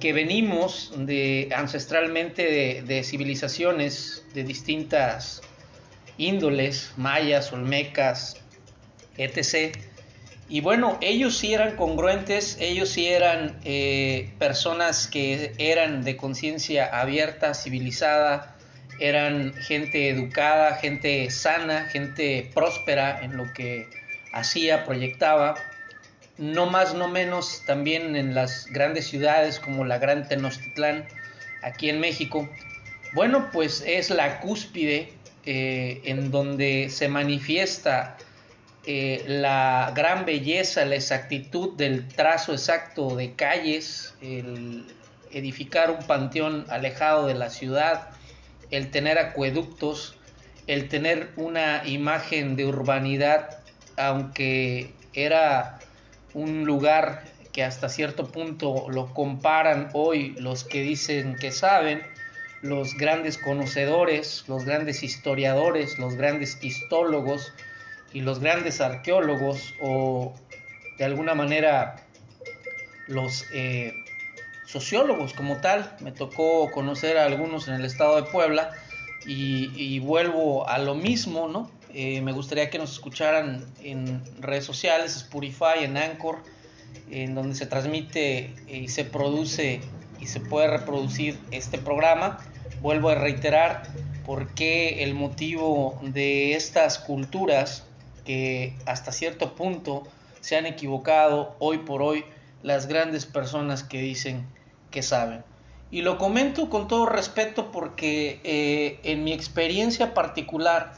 que venimos de ancestralmente de civilizaciones de distintas índoles, mayas, olmecas, etc. Y bueno, ellos sí eran congruentes, ellos sí eran eh, personas que eran de conciencia abierta, civilizada, eran gente educada, gente sana, gente próspera en lo que hacía, proyectaba. No más, no menos también en las grandes ciudades como la Gran Tenochtitlán, aquí en México. Bueno, pues es la cúspide eh, en donde se manifiesta eh, la gran belleza, la exactitud del trazo exacto de calles, el edificar un panteón alejado de la ciudad, el tener acueductos, el tener una imagen de urbanidad, aunque era un lugar que hasta cierto punto lo comparan hoy los que dicen que saben, los grandes conocedores, los grandes historiadores, los grandes histólogos y los grandes arqueólogos o de alguna manera los eh, sociólogos como tal. Me tocó conocer a algunos en el estado de Puebla y, vuelvo a lo mismo, ¿no? Eh, me gustaría que nos escucharan en redes sociales, Spotify, en Anchor, en donde se transmite y se produce y se puede reproducir este programa. Vuelvo a reiterar por qué el motivo de estas culturas que hasta cierto punto se han equivocado hoy por hoy las grandes personas que dicen que saben. Y lo comento con todo respeto porque eh, en mi experiencia particular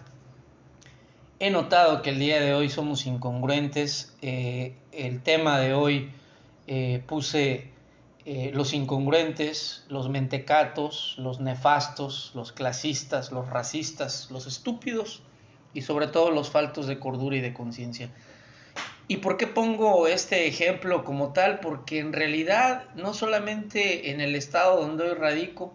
he notado que el día de hoy somos incongruentes. Eh, el tema de hoy eh, puse eh, los incongruentes, los mentecatos, los nefastos, los clasistas, los racistas, los estúpidos y sobre todo los faltos de cordura y de conciencia. ¿Y por qué pongo este ejemplo como tal? Porque en realidad no solamente en el estado donde hoy radico,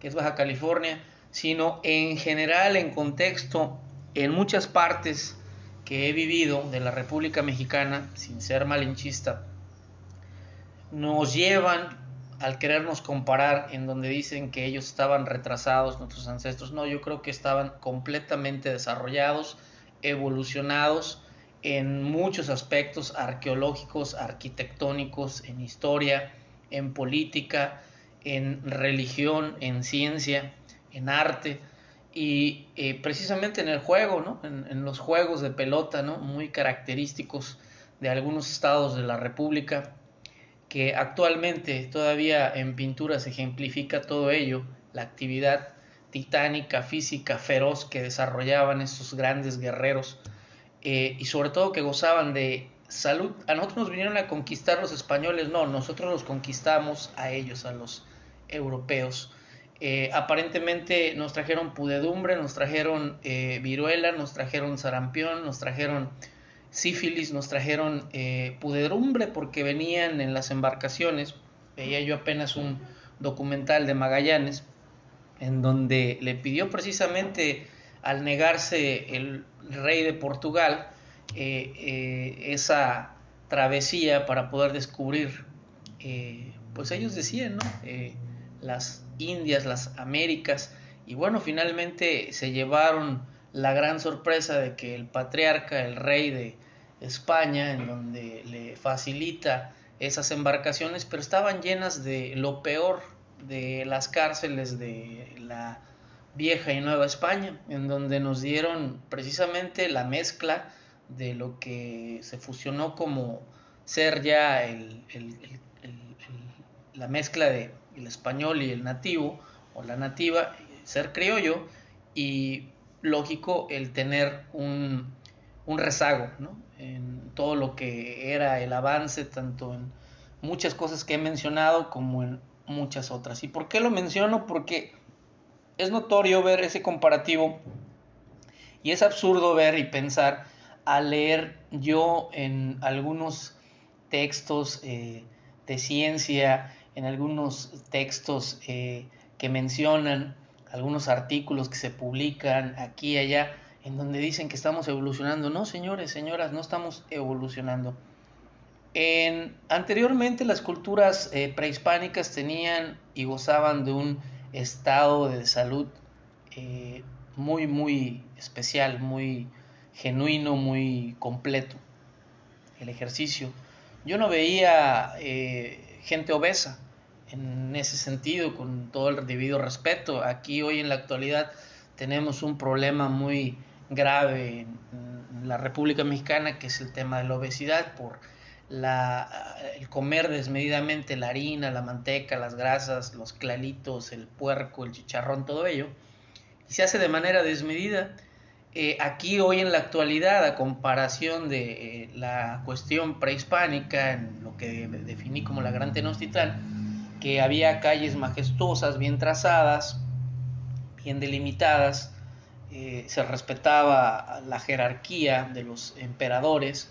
que es Baja California, sino en general, en contexto, en muchas partes que he vivido de la República Mexicana, sin ser malinchista, nos llevan al querernos comparar en donde dicen que ellos estaban retrasados, nuestros ancestros, no, yo creo que estaban completamente desarrollados, evolucionados en muchos aspectos arqueológicos, arquitectónicos, en historia, en política, en religión, en ciencia, en arte y eh, precisamente en el juego, ¿no? en, los juegos de pelota, ¿no? muy característicos de algunos estados de la República, que actualmente todavía en pintura se ejemplifica todo ello, la actividad titánica, física, feroz que desarrollaban estos grandes guerreros eh, y sobre todo que gozaban de salud. A nosotros nos vinieron a conquistar los españoles, no, nosotros los conquistamos a ellos, a los europeos. Eh, aparentemente nos trajeron pudedumbre, nos trajeron eh, viruela, nos trajeron sarampión, nos trajeron sífilis, nos trajeron eh, porque venían en las embarcaciones. Veía yo apenas un documental de Magallanes en donde le pidió precisamente al negarse el rey de Portugal esa travesía para poder descubrir, pues ellos decían, ¿no? las Indias, las Américas, y bueno, finalmente se llevaron la gran sorpresa de que el patriarca, el rey de España, en donde le facilita esas embarcaciones, pero estaban llenas de lo peor de las cárceles de la vieja y nueva España, en donde nos dieron precisamente la mezcla de lo que se fusionó como ser ya el, la mezcla de el español y el nativo o la nativa, ser criollo y lógico el tener un, un rezago ¿no? En todo lo que era el avance, tanto en muchas cosas que he mencionado como en muchas otras. ¿Y por qué lo menciono? Porque es notorio ver ese comparativo y es absurdo ver y pensar al leer yo en algunos textos eh, de ciencia en algunos textos eh, que mencionan, algunos artículos que se publican aquí y allá, en donde dicen que estamos evolucionando. No, señores, señoras, no estamos evolucionando. En, anteriormente las culturas eh, prehispánicas tenían y gozaban de un estado de salud eh, muy, muy especial, muy genuino, muy completo. El ejercicio. Yo no veía gente obesa, en ese sentido, con todo el debido respeto. Aquí hoy en la actualidad tenemos un problema muy grave en la República Mexicana, que es el tema de la obesidad por la, el comer desmedidamente la harina, la manteca, las grasas, los clalitos, el puerco, el chicharrón, todo ello, y se hace de manera desmedida. Eh, aquí hoy en la actualidad, a comparación de eh, la cuestión prehispánica, en lo que definí como la Gran Tenochtitlan, que había calles majestuosas, bien trazadas, bien delimitadas, eh, se respetaba la jerarquía de los emperadores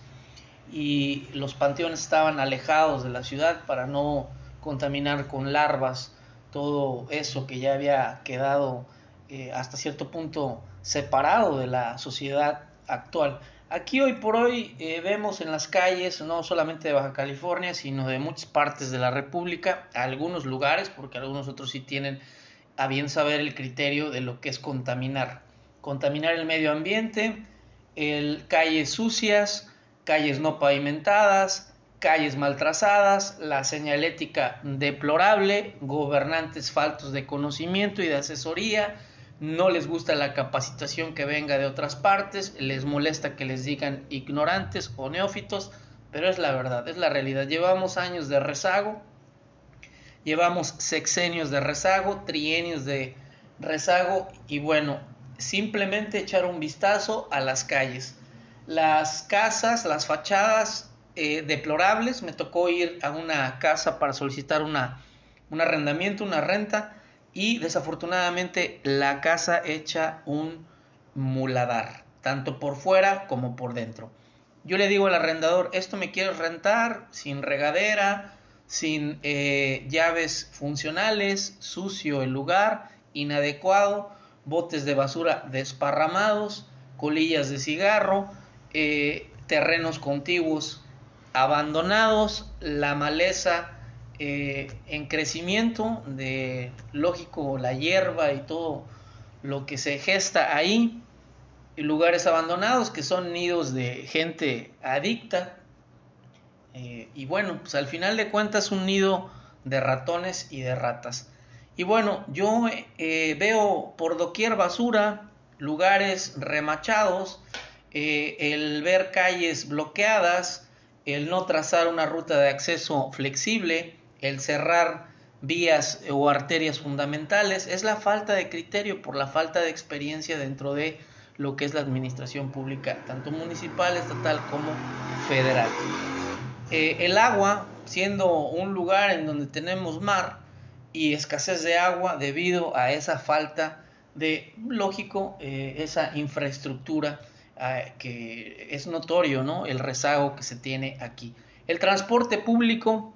y los panteones estaban alejados de la ciudad para no contaminar con larvas todo eso que ya había quedado eh, hasta cierto punto separado de la sociedad actual. Aquí hoy por hoy eh, vemos en las calles, no solamente de Baja California, sino de muchas partes de la República, algunos lugares, porque algunos otros sí tienen a bien saber el criterio de lo que es contaminar. Contaminar el medio ambiente, calles sucias, calles no pavimentadas, calles mal trazadas, la señalética deplorable, gobernantes faltos de conocimiento y de asesoría, no les gusta la capacitación que venga de otras partes, les molesta que les digan ignorantes o neófitos, pero es la verdad, es la realidad. Llevamos años de rezago, llevamos sexenios de rezago, trienios de rezago y bueno, simplemente echar un vistazo a las calles. Las casas, las fachadas eh, deplorables, me tocó ir a una casa para solicitar una, un arrendamiento, una renta, y desafortunadamente la casa echa un muladar, tanto por fuera como por dentro. Yo le digo al arrendador, esto me quiero rentar sin regadera, sin eh, llaves funcionales, sucio el lugar, inadecuado, botes de basura desparramados, colillas de cigarro, eh, terrenos contiguos abandonados, la maleza eh, en crecimiento de, lógico, la hierba y todo lo que se gesta ahí. lugares abandonados que son nidos de gente adicta. Eh, y bueno, pues al final de cuentas un nido de ratones y de ratas. Y bueno, yo eh, veo por doquier basura, lugares remachados, eh, el ver calles bloqueadas, el no trazar una ruta de acceso flexible, el cerrar vías o arterias fundamentales, es la falta de criterio por la falta de experiencia dentro de lo que es la administración pública, tanto municipal, estatal como federal. Eh, el agua, siendo un lugar en donde tenemos mar y escasez de agua debido a esa falta de, lógico, eh, esa infraestructura eh, que es notorio, ¿no? El rezago que se tiene aquí. El transporte público,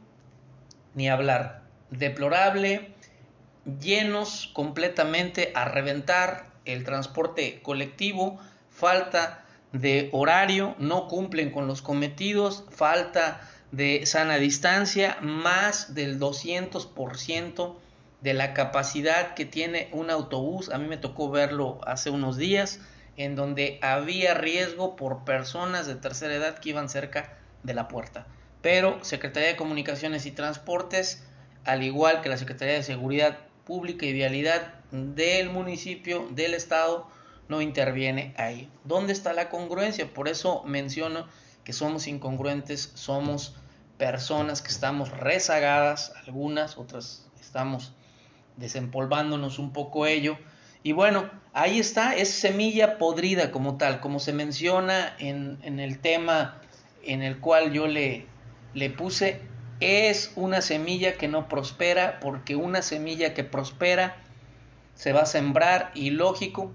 ni hablar, deplorable, llenos completamente a reventar, el transporte colectivo, falta de horario, no cumplen con los cometidos, falta de sana distancia, más del 200% de la capacidad que tiene un autobús. A mí me tocó verlo hace unos días, en donde había riesgo por personas de tercera edad que iban cerca de la puerta. Pero Secretaría de Comunicaciones y Transportes, al igual que la Secretaría de Seguridad Pública y Vialidad del municipio, del estado, no interviene ahí. ¿Dónde está la congruencia? Por eso menciono que somos incongruentes, somos personas que estamos rezagadas, algunas, otras estamos desempolvándonos un poco ello. Y bueno, ahí está, es semilla podrida como tal, como se menciona en, en el tema en el cual yo le, le puse, es una semilla que no prospera, porque una semilla que prospera se va a sembrar y lógico,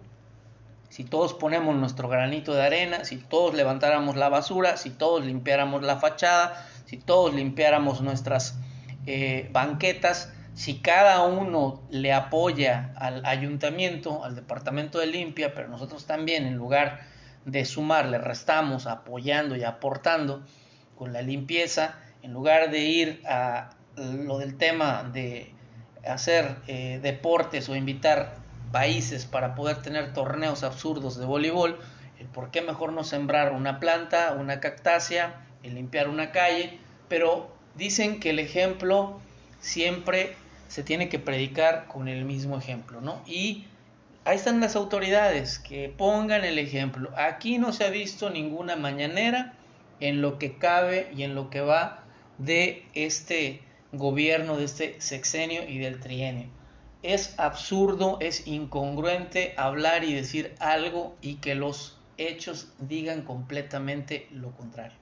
si todos ponemos nuestro granito de arena, si todos levantáramos la basura, si todos limpiáramos la fachada, si todos limpiáramos nuestras eh, banquetas, si cada uno le apoya al ayuntamiento, al departamento de limpia, pero nosotros también en lugar de sumar le restamos apoyando y aportando con la limpieza, en lugar de ir a lo del tema de hacer eh, deportes o invitar países para poder tener torneos absurdos de voleibol, el por qué mejor no sembrar una planta, una cactácea, el limpiar una calle, pero dicen que el ejemplo siempre se tiene que predicar con el mismo ejemplo, ¿no? Y ahí están las autoridades que pongan el ejemplo. Aquí no se ha visto ninguna mañanera en lo que cabe y en lo que va de este gobierno de este sexenio y del trienio. Es absurdo, es incongruente hablar y decir algo y que los hechos digan completamente lo contrario.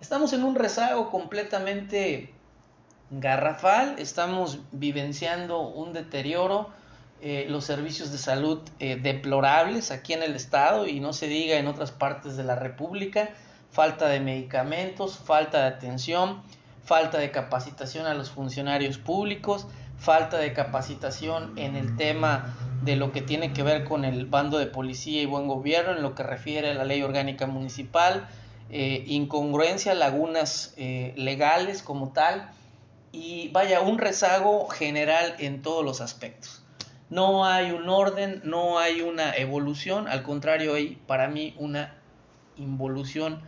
Estamos en un rezago completamente garrafal, estamos vivenciando un deterioro, eh, los servicios de salud eh, deplorables aquí en el estado y no se diga en otras partes de la República, falta de medicamentos, falta de atención, falta de capacitación a los funcionarios públicos, falta de capacitación en el tema de lo que tiene que ver con el bando de policía y buen gobierno, en lo que refiere a la ley orgánica municipal, eh, incongruencia, lagunas eh, legales como tal, y vaya, un rezago general en todos los aspectos. No hay un orden, no hay una evolución, al contrario hay para mí una involución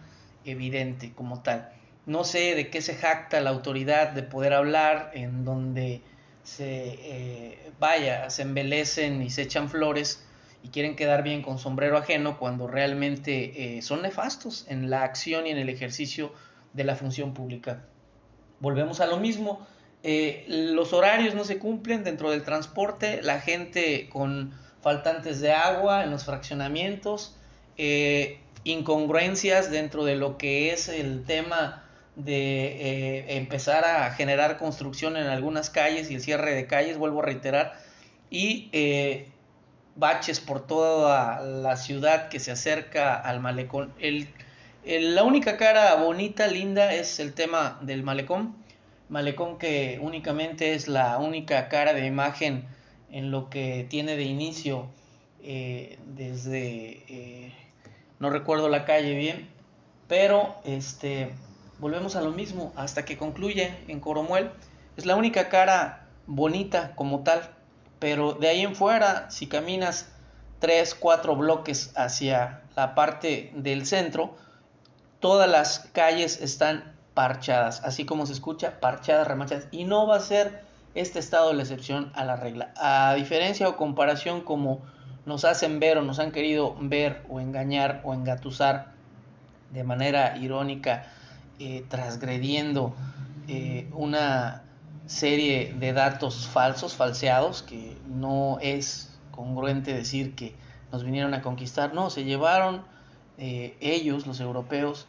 evidente como tal no sé de qué se jacta la autoridad de poder hablar en donde se eh, vaya, se embelecen y se echan flores y quieren quedar bien con sombrero ajeno cuando realmente eh, son nefastos en la acción y en el ejercicio de la función pública. Volvemos a lo mismo, eh, los horarios no se cumplen dentro del transporte, la gente con faltantes de agua en los fraccionamientos, incongruencias dentro de lo que es el tema de eh, empezar a generar construcción en algunas calles y el cierre de calles, vuelvo a reiterar, y eh, baches por toda la ciudad que se acerca al malecón. La única cara bonita, linda, es el tema del malecón. Malecón que únicamente es la única cara de imagen en lo que tiene de inicio eh, desde, no recuerdo la calle bien, pero este volvemos a lo mismo hasta que concluye en Coromuel. Es la única cara bonita como tal, pero de ahí en fuera, si caminas tres, cuatro bloques hacia la parte del centro, todas las calles están parchadas, así como se escucha, parchadas, remachadas, y no va a ser este estado la excepción a la regla. A diferencia o comparación como nos hacen ver o nos han querido ver o engañar o engatusar de manera irónica, eh, transgrediendo eh, una serie de datos falsos, falseados, que no es congruente decir que nos vinieron a conquistar, no, se llevaron eh, ellos, los europeos,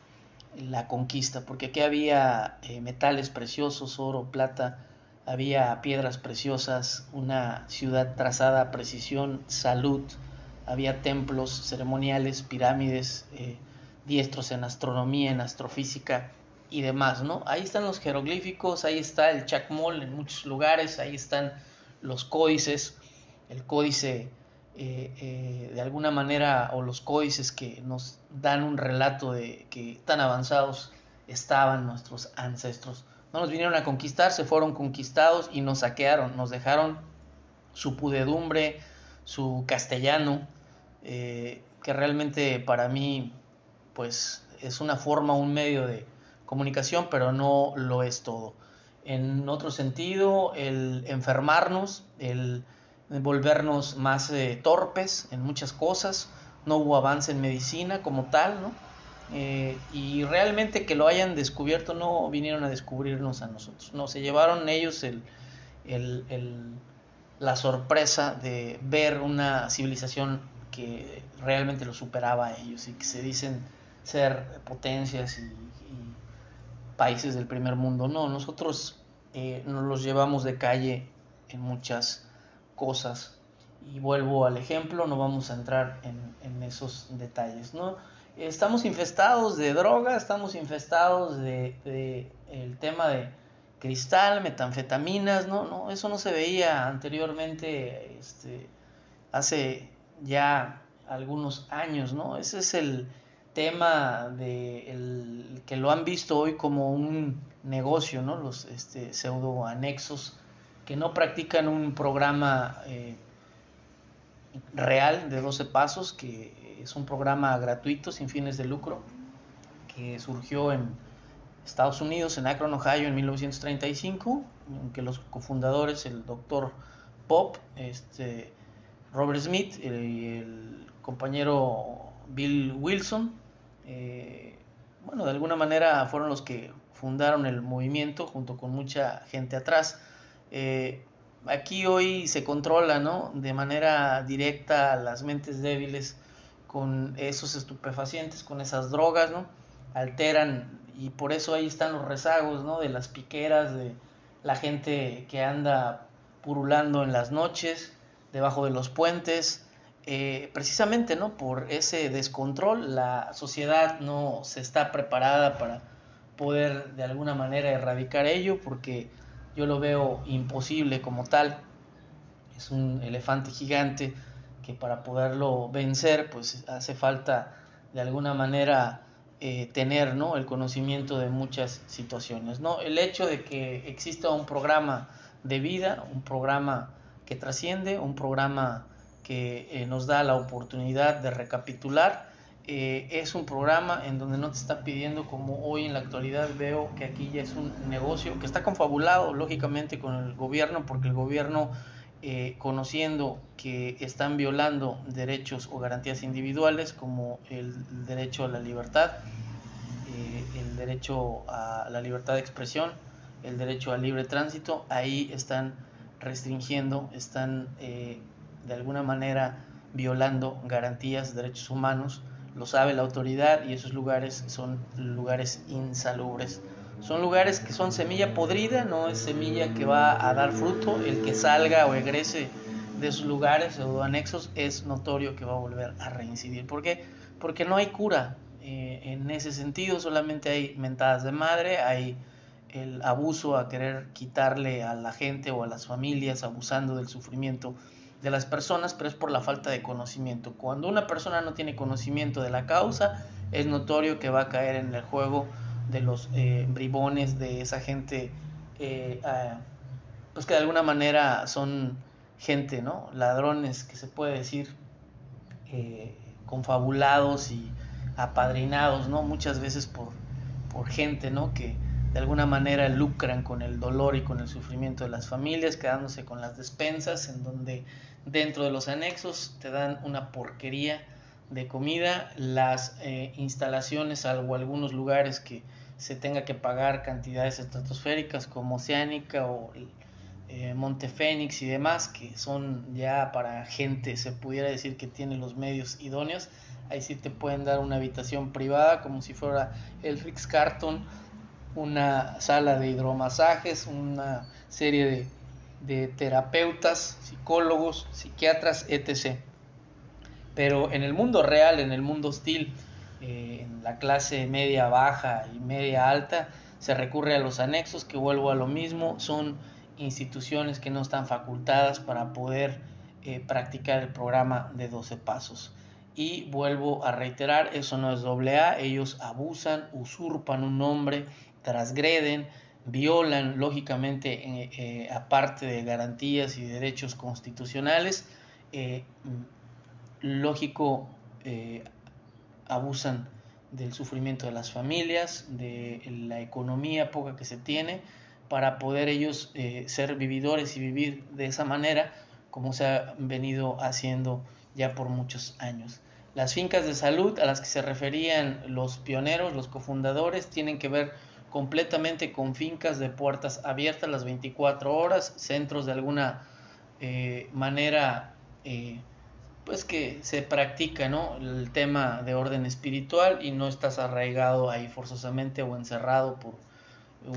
la conquista, porque aquí había eh, metales preciosos, oro, plata, había piedras preciosas, una ciudad trazada a precisión, salud, había templos ceremoniales, pirámides, diestros en astronomía, en astrofísica y demás, ¿no? Ahí están los jeroglíficos, ahí está el chacmol en muchos lugares, ahí están los códices, el códice eh, eh, de alguna manera o los códices que nos dan un relato de que tan avanzados estaban nuestros ancestros. No nos vinieron a conquistar, se fueron conquistados y nos saquearon, nos dejaron su pudedumbre, su castellano, eh, que realmente para mí pues es una forma, un medio de comunicación, pero no lo es todo. En otro sentido, el enfermarnos, el volvernos más eh, torpes en muchas cosas, no hubo avance en medicina como tal, ¿no? Eh, y realmente que lo hayan descubierto no vinieron a descubrirnos a nosotros, no, se llevaron ellos el, la sorpresa de ver una civilización que realmente lo superaba a ellos y que se dicen ser potencias y, países del primer mundo. No, nosotros eh, nos los llevamos de calle en muchas cosas. Y vuelvo al ejemplo, no vamos a entrar en, esos detalles. ¿no? Estamos infestados de droga, estamos infestados de, el tema de cristal, metanfetaminas, ¿no? no, eso no se veía anteriormente, este, hace ya algunos años, ¿no? Ese es el tema de el, que lo han visto hoy como un negocio, ¿no? Los este, pseudo anexos que no practican un programa eh, real de 12 pasos, que es un programa gratuito sin fines de lucro, que surgió en Estados Unidos, en Akron, Ohio, en 1935, en que los cofundadores, el doctor Pop, este, Robert Smith y el, compañero Bill Wilson, eh, bueno, de alguna manera fueron los que fundaron el movimiento junto con mucha gente atrás. Eh, aquí hoy se controla, ¿no? De manera directa las mentes débiles con esos estupefacientes, con esas drogas, ¿no? Alteran y por eso ahí están los rezagos, ¿no? De las piqueras, de la gente que anda purulando en las noches, debajo de los puentes, eh, precisamente, ¿no? Por ese descontrol, la sociedad no se está preparada para poder de alguna manera erradicar ello, porque yo lo veo imposible como tal. Es un elefante gigante que para poderlo vencer pues hace falta de alguna manera eh, tener ¿no? el conocimiento de muchas situaciones. ¿no? El hecho de que exista un programa de vida, un programa que trasciende, un programa que eh, nos da la oportunidad de recapitular. Eh, es un programa en donde no te está pidiendo, como hoy en la actualidad veo que aquí ya es un negocio que está confabulado lógicamente con el gobierno, porque el gobierno, eh, conociendo que están violando derechos o garantías individuales como el, derecho a la libertad, eh, el derecho a la libertad de expresión, el derecho al libre tránsito, ahí están restringiendo, están de alguna manera violando garantías, derechos humanos lo sabe la autoridad y esos lugares son lugares insalubres. Son lugares que son semilla podrida, no es semilla que va a dar fruto. El que salga o egrese de esos lugares o anexos es notorio que va a volver a reincidir. ¿Por qué? Porque no hay cura. Eh, en ese sentido solamente hay mentadas de madre, hay el abuso a querer quitarle a la gente o a las familias abusando del sufrimiento de las personas, pero es por la falta de conocimiento. Cuando una persona no tiene conocimiento de la causa, es notorio que va a caer en el juego de los eh, bribones, de esa gente, eh, pues que de alguna manera son gente, ¿no? Ladrones, que se puede decir, eh, confabulados y apadrinados, ¿no? Muchas veces por, por gente, ¿no? Que de alguna manera lucran con el dolor y con el sufrimiento de las familias, quedándose con las despensas, en donde dentro de los anexos te dan una porquería de comida, las eh, instalaciones, salvo algunos lugares que se tenga que pagar cantidades estratosféricas como Oceánica o eh, Monte Fénix y demás, que son ya para gente, se pudiera decir que tiene los medios idóneos, ahí sí te pueden dar una habitación privada como si fuera el Rix Carton, una sala de hidromasajes, una serie de, terapeutas, psicólogos, psiquiatras, etc. Pero en el mundo real, en el mundo hostil, eh, en la clase media baja y media alta, se recurre a los anexos, que vuelvo a lo mismo, son instituciones que no están facultadas para poder eh, practicar el programa de 12 pasos. Y vuelvo a reiterar, eso no es doble A, ellos abusan, usurpan un nombre, transgreden, violan lógicamente, eh, aparte de garantías y derechos constitucionales, lógico, eh, abusan del sufrimiento de las familias, de la economía poca que se tiene, para poder ellos eh, ser vividores y vivir de esa manera como se ha venido haciendo ya por muchos años. Las fincas de salud a las que se referían los pioneros, los cofundadores, tienen que ver completamente con fincas de puertas abiertas las 24 horas, centros de alguna eh, manera pues que se practica, ¿no? El tema de orden espiritual y no estás arraigado ahí forzosamente o encerrado por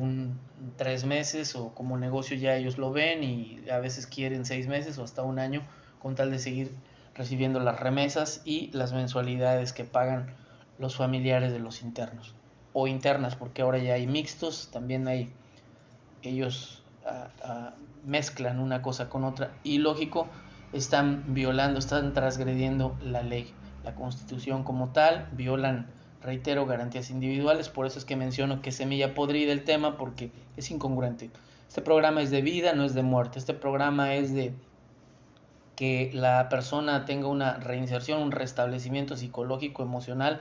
un tres meses o como negocio ya ellos lo ven y a veces quieren seis meses o hasta un año con tal de seguir recibiendo las remesas y las mensualidades que pagan los familiares de los internos o internas porque ahora ya hay mixtos también hay ellos ah, ah, mezclan una cosa con otra y lógico están violando, están transgrediendo la ley, la constitución como tal, violan, reitero, garantías individuales, por eso es que menciono que semilla podrida el tema porque es incongruente. Este programa es de vida, no es de muerte, este programa es de que la persona tenga una reinserción, un restablecimiento psicológico, emocional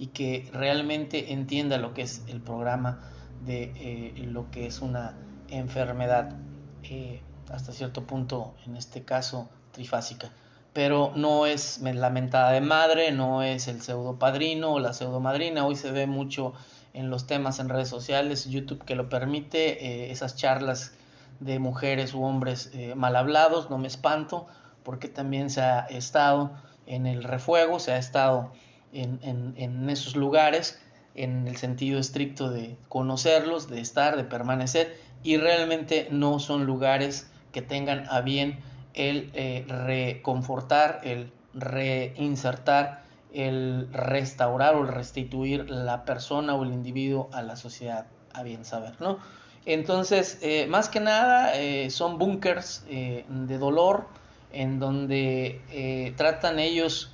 y que realmente entienda lo que es el programa de eh, lo que es una enfermedad. Eh, hasta cierto punto, en este caso, trifásica. Pero no es la mentada de madre, no es el pseudo padrino o la pseudo madrina. Hoy se ve mucho en los temas en redes sociales, YouTube que lo permite, eh, esas charlas de mujeres u hombres mal hablados, no me espanto, porque también se ha estado en el refuego, se ha estado en, esos lugares en el sentido estricto de conocerlos, de estar, de permanecer, y realmente no son lugares que tengan a bien el eh, reconfortar, el reinsertar, el restaurar o el restituir la persona o el individuo a la sociedad, a bien saber, ¿no? Entonces, eh, más que nada, eh, son búnkers de dolor en donde tratan ellos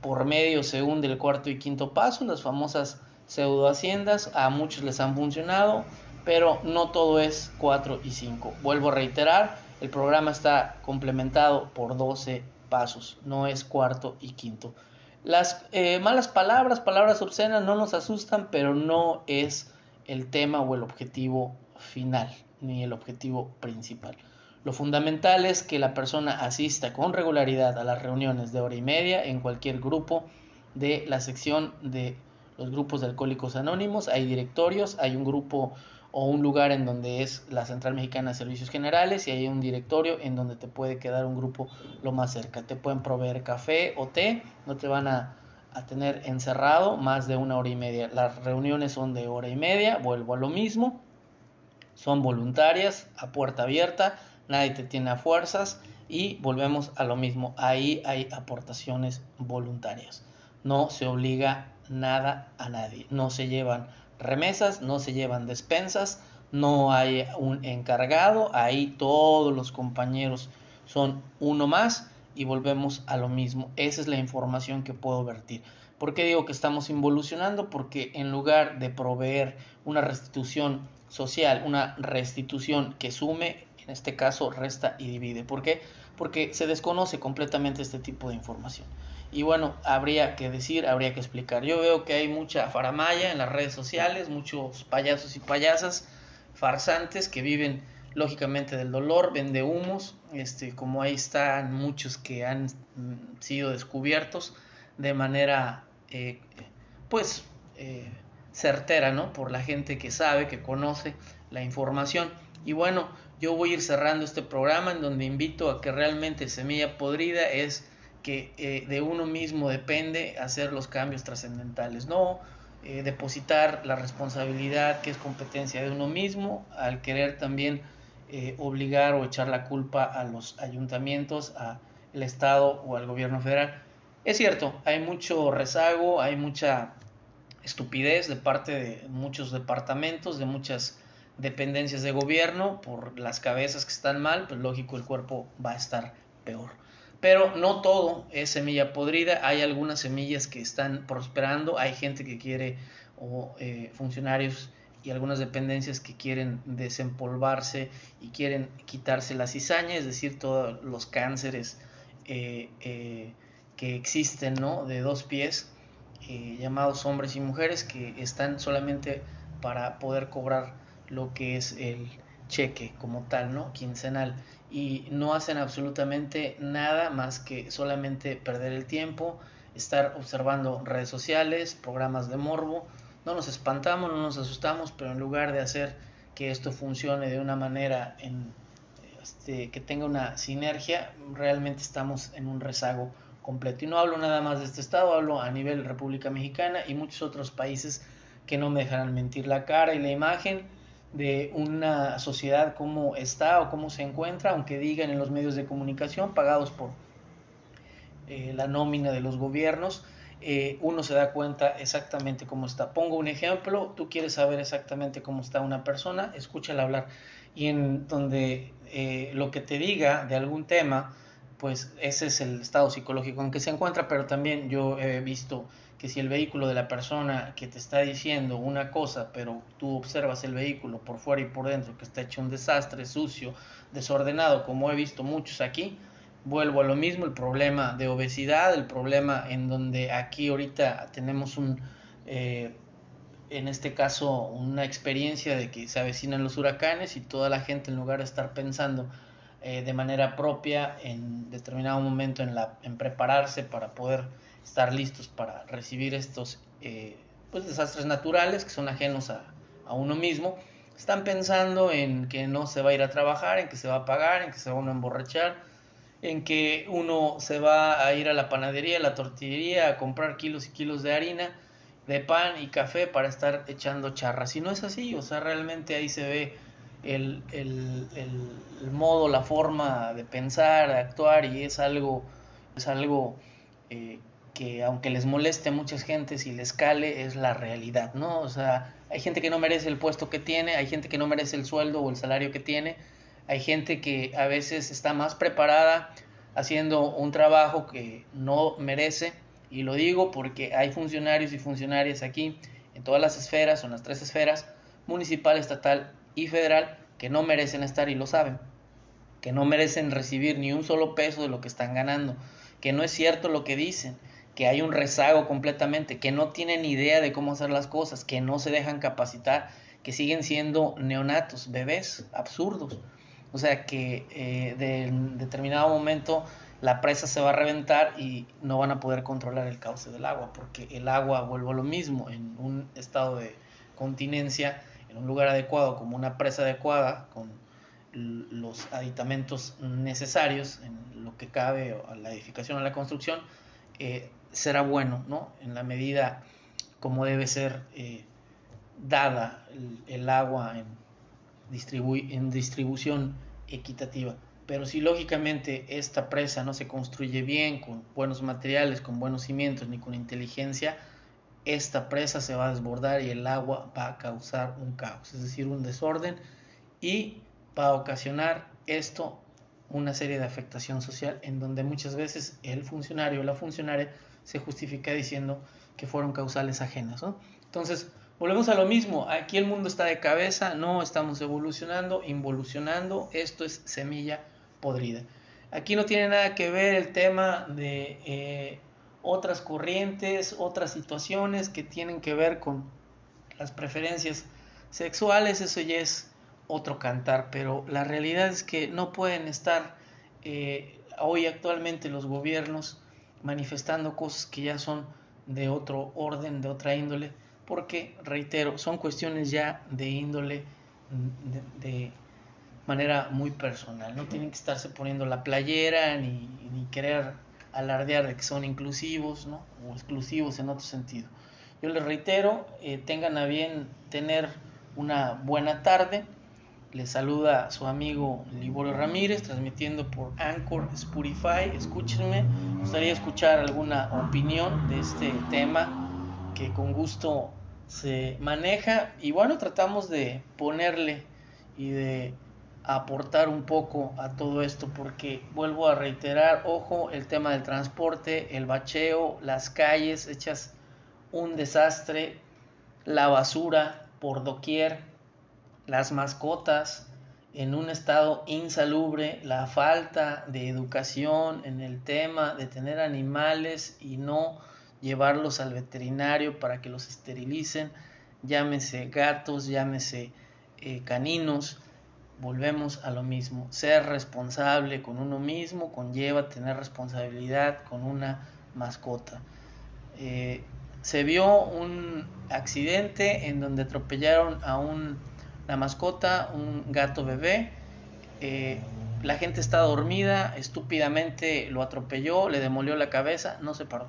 por medio, según del cuarto y quinto paso, las famosas pseudo haciendas, a muchos les han funcionado, pero no todo es 4 y 5. Vuelvo a reiterar, el programa está complementado por 12 pasos, no es cuarto y quinto. Las eh, malas palabras, palabras obscenas no nos asustan, pero no es el tema o el objetivo final, ni el objetivo principal. Lo fundamental es que la persona asista con regularidad a las reuniones de hora y media en cualquier grupo de la sección de los grupos de alcohólicos anónimos. Hay directorios, hay un grupo o un lugar en donde es la Central Mexicana de Servicios Generales y hay un directorio en donde te puede quedar un grupo lo más cerca. Te pueden proveer café o té, no te van a, tener encerrado más de una hora y media. Las reuniones son de hora y media, vuelvo a lo mismo, son voluntarias, a puerta abierta, nadie te tiene a fuerzas y volvemos a lo mismo, ahí hay aportaciones voluntarias. No se obliga nada a nadie, no se llevan remesas, no se llevan despensas, no hay un encargado, ahí todos los compañeros son uno más y volvemos a lo mismo. Esa es la información que puedo vertir. ¿Por qué digo que estamos involucionando? Porque en lugar de proveer una restitución social, una restitución que sume, en este caso resta y divide. ¿Por qué? Porque se desconoce completamente este tipo de información. Y bueno, habría que decir, habría que explicar. Yo veo que hay mucha faramaya en las redes sociales, muchos payasos y payasas farsantes que viven lógicamente del dolor, vende humos, este, como ahí están muchos que han mm, sido descubiertos de manera eh, pues eh, certera, ¿no? Por la gente que sabe, que conoce la información. Y bueno, yo voy a ir cerrando este programa en donde invito a que realmente semilla podrida es que eh, de uno mismo depende hacer los cambios trascendentales, no eh, depositar la responsabilidad que es competencia de uno mismo al querer también eh, obligar o echar la culpa a los ayuntamientos, al Estado o al gobierno federal. Es cierto, hay mucho rezago, hay mucha estupidez de parte de muchos departamentos, de muchas dependencias de gobierno, por las cabezas que están mal, pues lógico el cuerpo va a estar peor. Pero no todo es semilla podrida, hay algunas semillas que están prosperando, hay gente que quiere, o eh, funcionarios y algunas dependencias que quieren desempolvarse y quieren quitarse la cizaña, es decir, todos los cánceres eh, eh, que existen, ¿no? De dos pies, llamados hombres y mujeres, que están solamente para poder cobrar lo que es el cheque como tal, ¿no? Quincenal. Y no hacen absolutamente nada más que solamente perder el tiempo, estar observando redes sociales, programas de morbo. No nos espantamos, no nos asustamos, pero en lugar de hacer que esto funcione de una manera en, este, que tenga una sinergia, realmente estamos en un rezago completo. Y no hablo nada más de este estado, hablo a nivel República Mexicana y muchos otros países que no me dejarán mentir la cara y la imagen de una sociedad cómo está o cómo se encuentra, aunque digan en los medios de comunicación pagados por eh, la nómina de los gobiernos, eh, uno se da cuenta exactamente cómo está. Pongo un ejemplo, tú quieres saber exactamente cómo está una persona, escúchala hablar y en donde eh, lo que te diga de algún tema, pues ese es el estado psicológico en que se encuentra, pero también yo he visto que si el vehículo de la persona que te está diciendo una cosa, pero tú observas el vehículo por fuera y por dentro, que está hecho un desastre, sucio, desordenado, como he visto muchos aquí, vuelvo a lo mismo, el problema de obesidad, el problema en donde aquí ahorita tenemos un, eh, en este caso, una experiencia de que se avecinan los huracanes y toda la gente en lugar de estar pensando eh, de manera propia en determinado momento en, la, en prepararse para poder estar listos para recibir estos eh, pues, desastres naturales que son ajenos a, uno mismo, están pensando en que no se va a ir a trabajar, en que se va a pagar, en que se va a emborrachar, en que uno se va a ir a la panadería, a la tortillería, a comprar kilos y kilos de harina, de pan y café para estar echando charras. Y no es así, o sea, realmente ahí se ve el, modo, la forma de pensar, de actuar y es algo, es algo eh, que aunque les moleste a muchas gentes y les cale, es la realidad, ¿no? O sea, hay gente que no merece el puesto que tiene, hay gente que no merece el sueldo o el salario que tiene, hay gente que a veces está más preparada haciendo un trabajo que no merece, y lo digo porque hay funcionarios y funcionarias aquí, en todas las esferas, son las tres esferas, municipal, estatal y federal, que no merecen estar y lo saben, que no merecen recibir ni un solo peso de lo que están ganando, que no es cierto lo que dicen, que hay un rezago completamente, que no tienen idea de cómo hacer las cosas, que no se dejan capacitar, que siguen siendo neonatos, bebés absurdos. O sea que eh, de, determinado momento la presa se va a reventar y no van a poder controlar el cauce del agua, porque el agua, vuelvo a lo mismo, en un estado de continencia, en un lugar adecuado, como una presa adecuada, con los aditamentos necesarios en lo que cabe a la edificación a la construcción, eh, será bueno, ¿no? En la medida como debe ser eh, dada el, agua en, en distribución equitativa. Pero si lógicamente esta presa no se construye bien, con buenos materiales, con buenos cimientos, ni con inteligencia, esta presa se va a desbordar y el agua va a causar un caos, es decir, un desorden y va a ocasionar esto una serie de afectación social en donde muchas veces el funcionario o la funcionaria se justifica diciendo que fueron causales ajenas. Entonces, volvemos a lo mismo, aquí el mundo está de cabeza, no estamos evolucionando, involucionando, esto es semilla podrida. Aquí no tiene nada que ver el tema de eh, otras corrientes, otras situaciones que tienen que ver con las preferencias sexuales, eso ya es otro cantar, pero la realidad es que no pueden estar eh, hoy actualmente los gobiernos manifestando cosas que ya son de otro orden, de otra índole, porque, reitero, son cuestiones ya de índole de, manera muy personal, no tienen que estarse poniendo la playera ni, ni querer alardear de que son inclusivos ¿no? o exclusivos en otro sentido. Yo les reitero, eh, tengan a bien tener una buena tarde. Les saluda su amigo Liborio Ramírez, transmitiendo por Anchor, Spotify. Escúchenme, me gustaría escuchar alguna opinión de este tema que con gusto se maneja. Y bueno, tratamos de ponerle y de aportar un poco a todo esto porque vuelvo a reiterar, ojo, el tema del transporte, el bacheo, las calles hechas un desastre, la basura por doquier, las mascotas en un estado insalubre, la falta de educación en el tema de tener animales y no llevarlos al veterinario para que los esterilicen, llámese gatos, llámese eh, caninos, volvemos a lo mismo. Ser responsable con uno mismo conlleva tener responsabilidad con una mascota. Eh, se vio un accidente en donde atropellaron a un, una mascota, un gato bebé. Eh, la gente está dormida, estúpidamente lo atropelló, le demolió la cabeza, no se paró.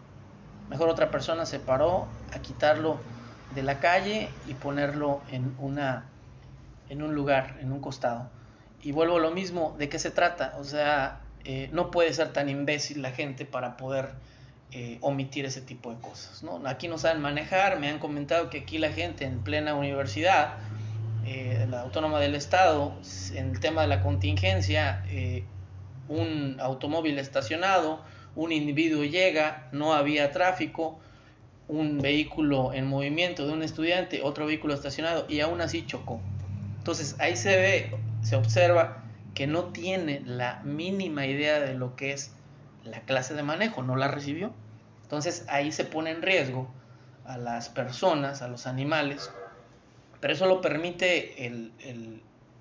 Mejor otra persona se paró a quitarlo de la calle y ponerlo en, una, en un lugar, en un costado. Y vuelvo a lo mismo, ¿de qué se trata? O sea, eh, no puede ser tan imbécil la gente para poder eh, omitir ese tipo de cosas. ¿no? Aquí no saben manejar, me han comentado que aquí la gente en plena universidad, eh, la autónoma del estado, en el tema de la contingencia, eh, un automóvil estacionado, un individuo llega, no había tráfico, un vehículo en movimiento de un estudiante, otro vehículo estacionado y aún así chocó. Entonces ahí se ve, se observa que no tiene la mínima idea de lo que es la clase de manejo, no la recibió. Entonces ahí se pone en riesgo a las personas, a los animales, pero eso lo permite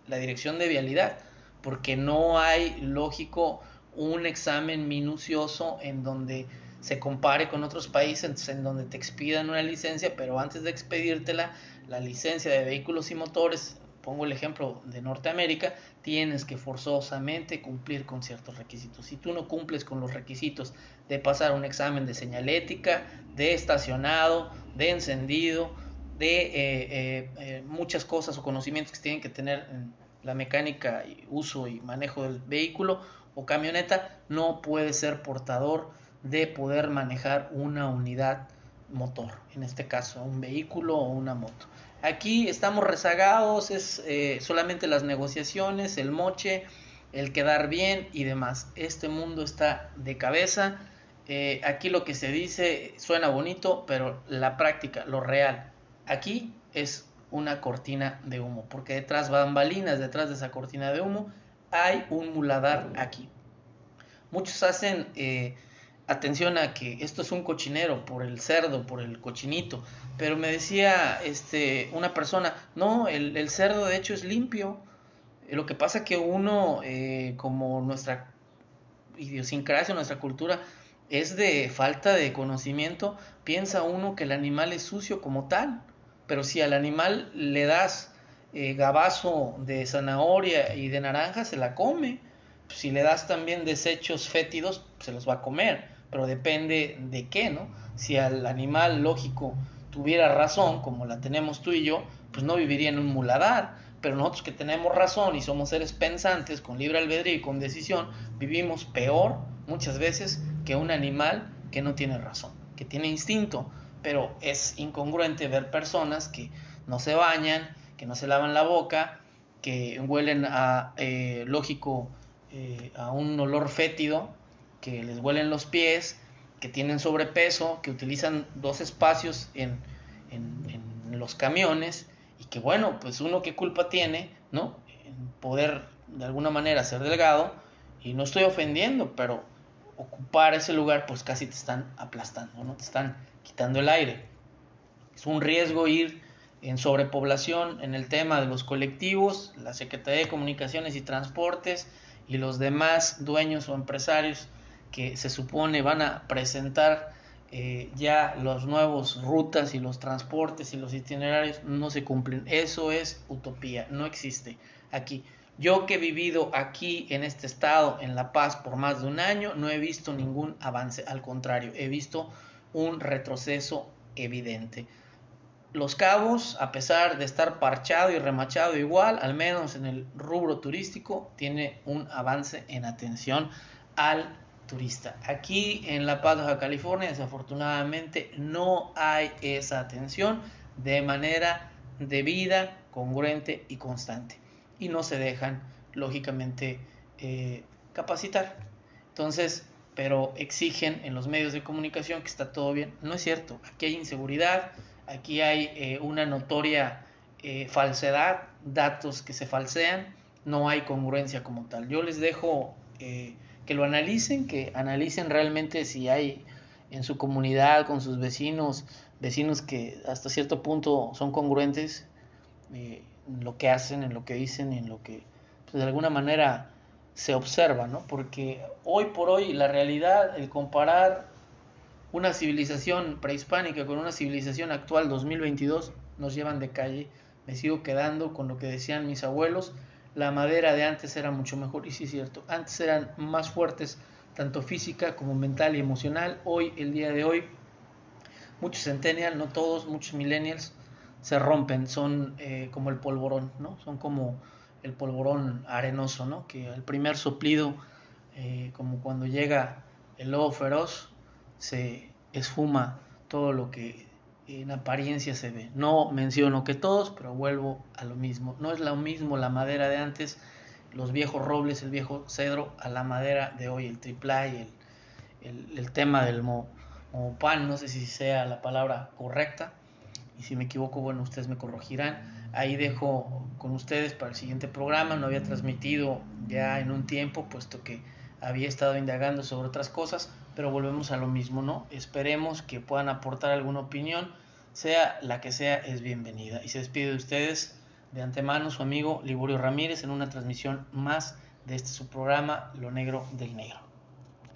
la dirección de vialidad, porque no hay lógico un examen minucioso en donde se compare con otros países en donde te expidan una licencia, pero antes de expedírtela, la licencia de vehículos y motores pongo el ejemplo de Norteamérica, tienes que forzosamente cumplir con ciertos requisitos. Si tú no cumples con los requisitos de pasar un examen de señalética, de estacionado, de encendido, de eh, eh, eh, muchas cosas o conocimientos que tienen que tener en la mecánica, y uso y manejo del vehículo o camioneta, no puede ser portador de poder manejar una unidad motor, en este caso un vehículo o una moto. Aquí estamos rezagados, es solamente las negociaciones, el moche, el quedar bien y demás. Este mundo está de cabeza. Aquí lo que se dice suena bonito, pero la práctica, lo real, aquí es una cortina de humo, porque detrás bambalinas, detrás de esa cortina de humo, hay un muladar aquí. Muchos hacen eh, atención a que esto es un cochinero por el cerdo, por el cochinito, pero me decía este, una persona, no, el, cerdo de hecho es limpio, lo que pasa que uno, eh, como nuestra idiosincrasia, nuestra cultura, es de falta de conocimiento, piensa uno que el animal es sucio como tal, pero si al animal le das eh, gabazo de zanahoria y de naranja, se la come. Si le das también desechos fétidos, se los va a comer pero depende de qué, ¿no? Si al animal lógico tuviera razón, como la tenemos tú y yo, pues no viviría en un muladar, pero nosotros que tenemos razón y somos seres pensantes, con libre albedrío y con decisión, vivimos peor muchas veces que un animal que no tiene razón, que tiene instinto, pero es incongruente ver personas que no se bañan, que no se lavan la boca, que huelen a, eh, lógico, eh, a un olor fétido, que les huelen los pies, que tienen sobrepeso, que utilizan dos espacios en, los camiones y que bueno, pues uno qué culpa tiene, ¿no? En poder de alguna manera ser delgado y no estoy ofendiendo, pero ocupar ese lugar, pues casi te están aplastando, ¿no? Te están quitando el aire. Es un riesgo ir en sobrepoblación en el tema de los colectivos, la Secretaría de Comunicaciones y Transportes y los demás dueños o empresarios que se supone van a presentar eh, ya los nuevos rutas y los transportes y los itinerarios no se cumplen. Eso es utopía, no existe aquí. Yo que he vivido aquí en este estado, en La Paz, por más de un año, no he visto ningún avance, al contrario, he visto un retroceso evidente. Los Cabos, a pesar de estar parchado y remachado igual, al menos en el rubro turístico, tiene un avance en atención al turista. Aquí en La Paz, California, desafortunadamente no hay esa atención de manera debida, congruente y constante. Y no se dejan, lógicamente, eh, capacitar. Entonces, pero exigen en los medios de comunicación que está todo bien. No es cierto, aquí hay inseguridad, aquí hay eh, una notoria eh, falsedad, datos que se falsean, no hay congruencia como tal. Yo les dejo que lo analicen, que analicen realmente si hay en su comunidad, con sus vecinos, vecinos que hasta cierto punto son congruentes eh, en lo que hacen, en lo que dicen, en lo que pues, de alguna manera se observa, ¿no? Porque hoy por hoy la realidad, el comparar una civilización prehispánica con una civilización actual 2022 nos llevan de calle. Me sigo quedando con lo que decían mis abuelos, la madera de antes era mucho mejor, y sí es cierto, antes eran más fuertes, tanto física como mental y emocional. Hoy, el día de hoy, muchos centennials, no todos, muchos millennials, se rompen, son eh, como el polvorón, ¿no? Son como el polvorón arenoso, ¿no? Que el primer soplido, eh, como cuando llega el lobo feroz, se esfuma todo lo que en apariencia se ve. No menciono que todos, pero vuelvo a lo mismo. No es lo mismo la madera de antes, los viejos robles, el viejo cedro, a la madera de hoy, el triplay, el, el, tema del mo, pan, no sé si sea la palabra correcta. Y si me equivoco, bueno, ustedes me corregirán. Ahí dejo con ustedes para el siguiente programa. No había transmitido ya en un tiempo, puesto que había estado indagando sobre otras cosas pero volvemos a lo mismo, ¿no? Esperemos que puedan aportar alguna opinión, sea la que sea, es bienvenida. Y se despide de ustedes de antemano su amigo Liborio Ramírez en una transmisión más de este su programa, Lo Negro del Negro.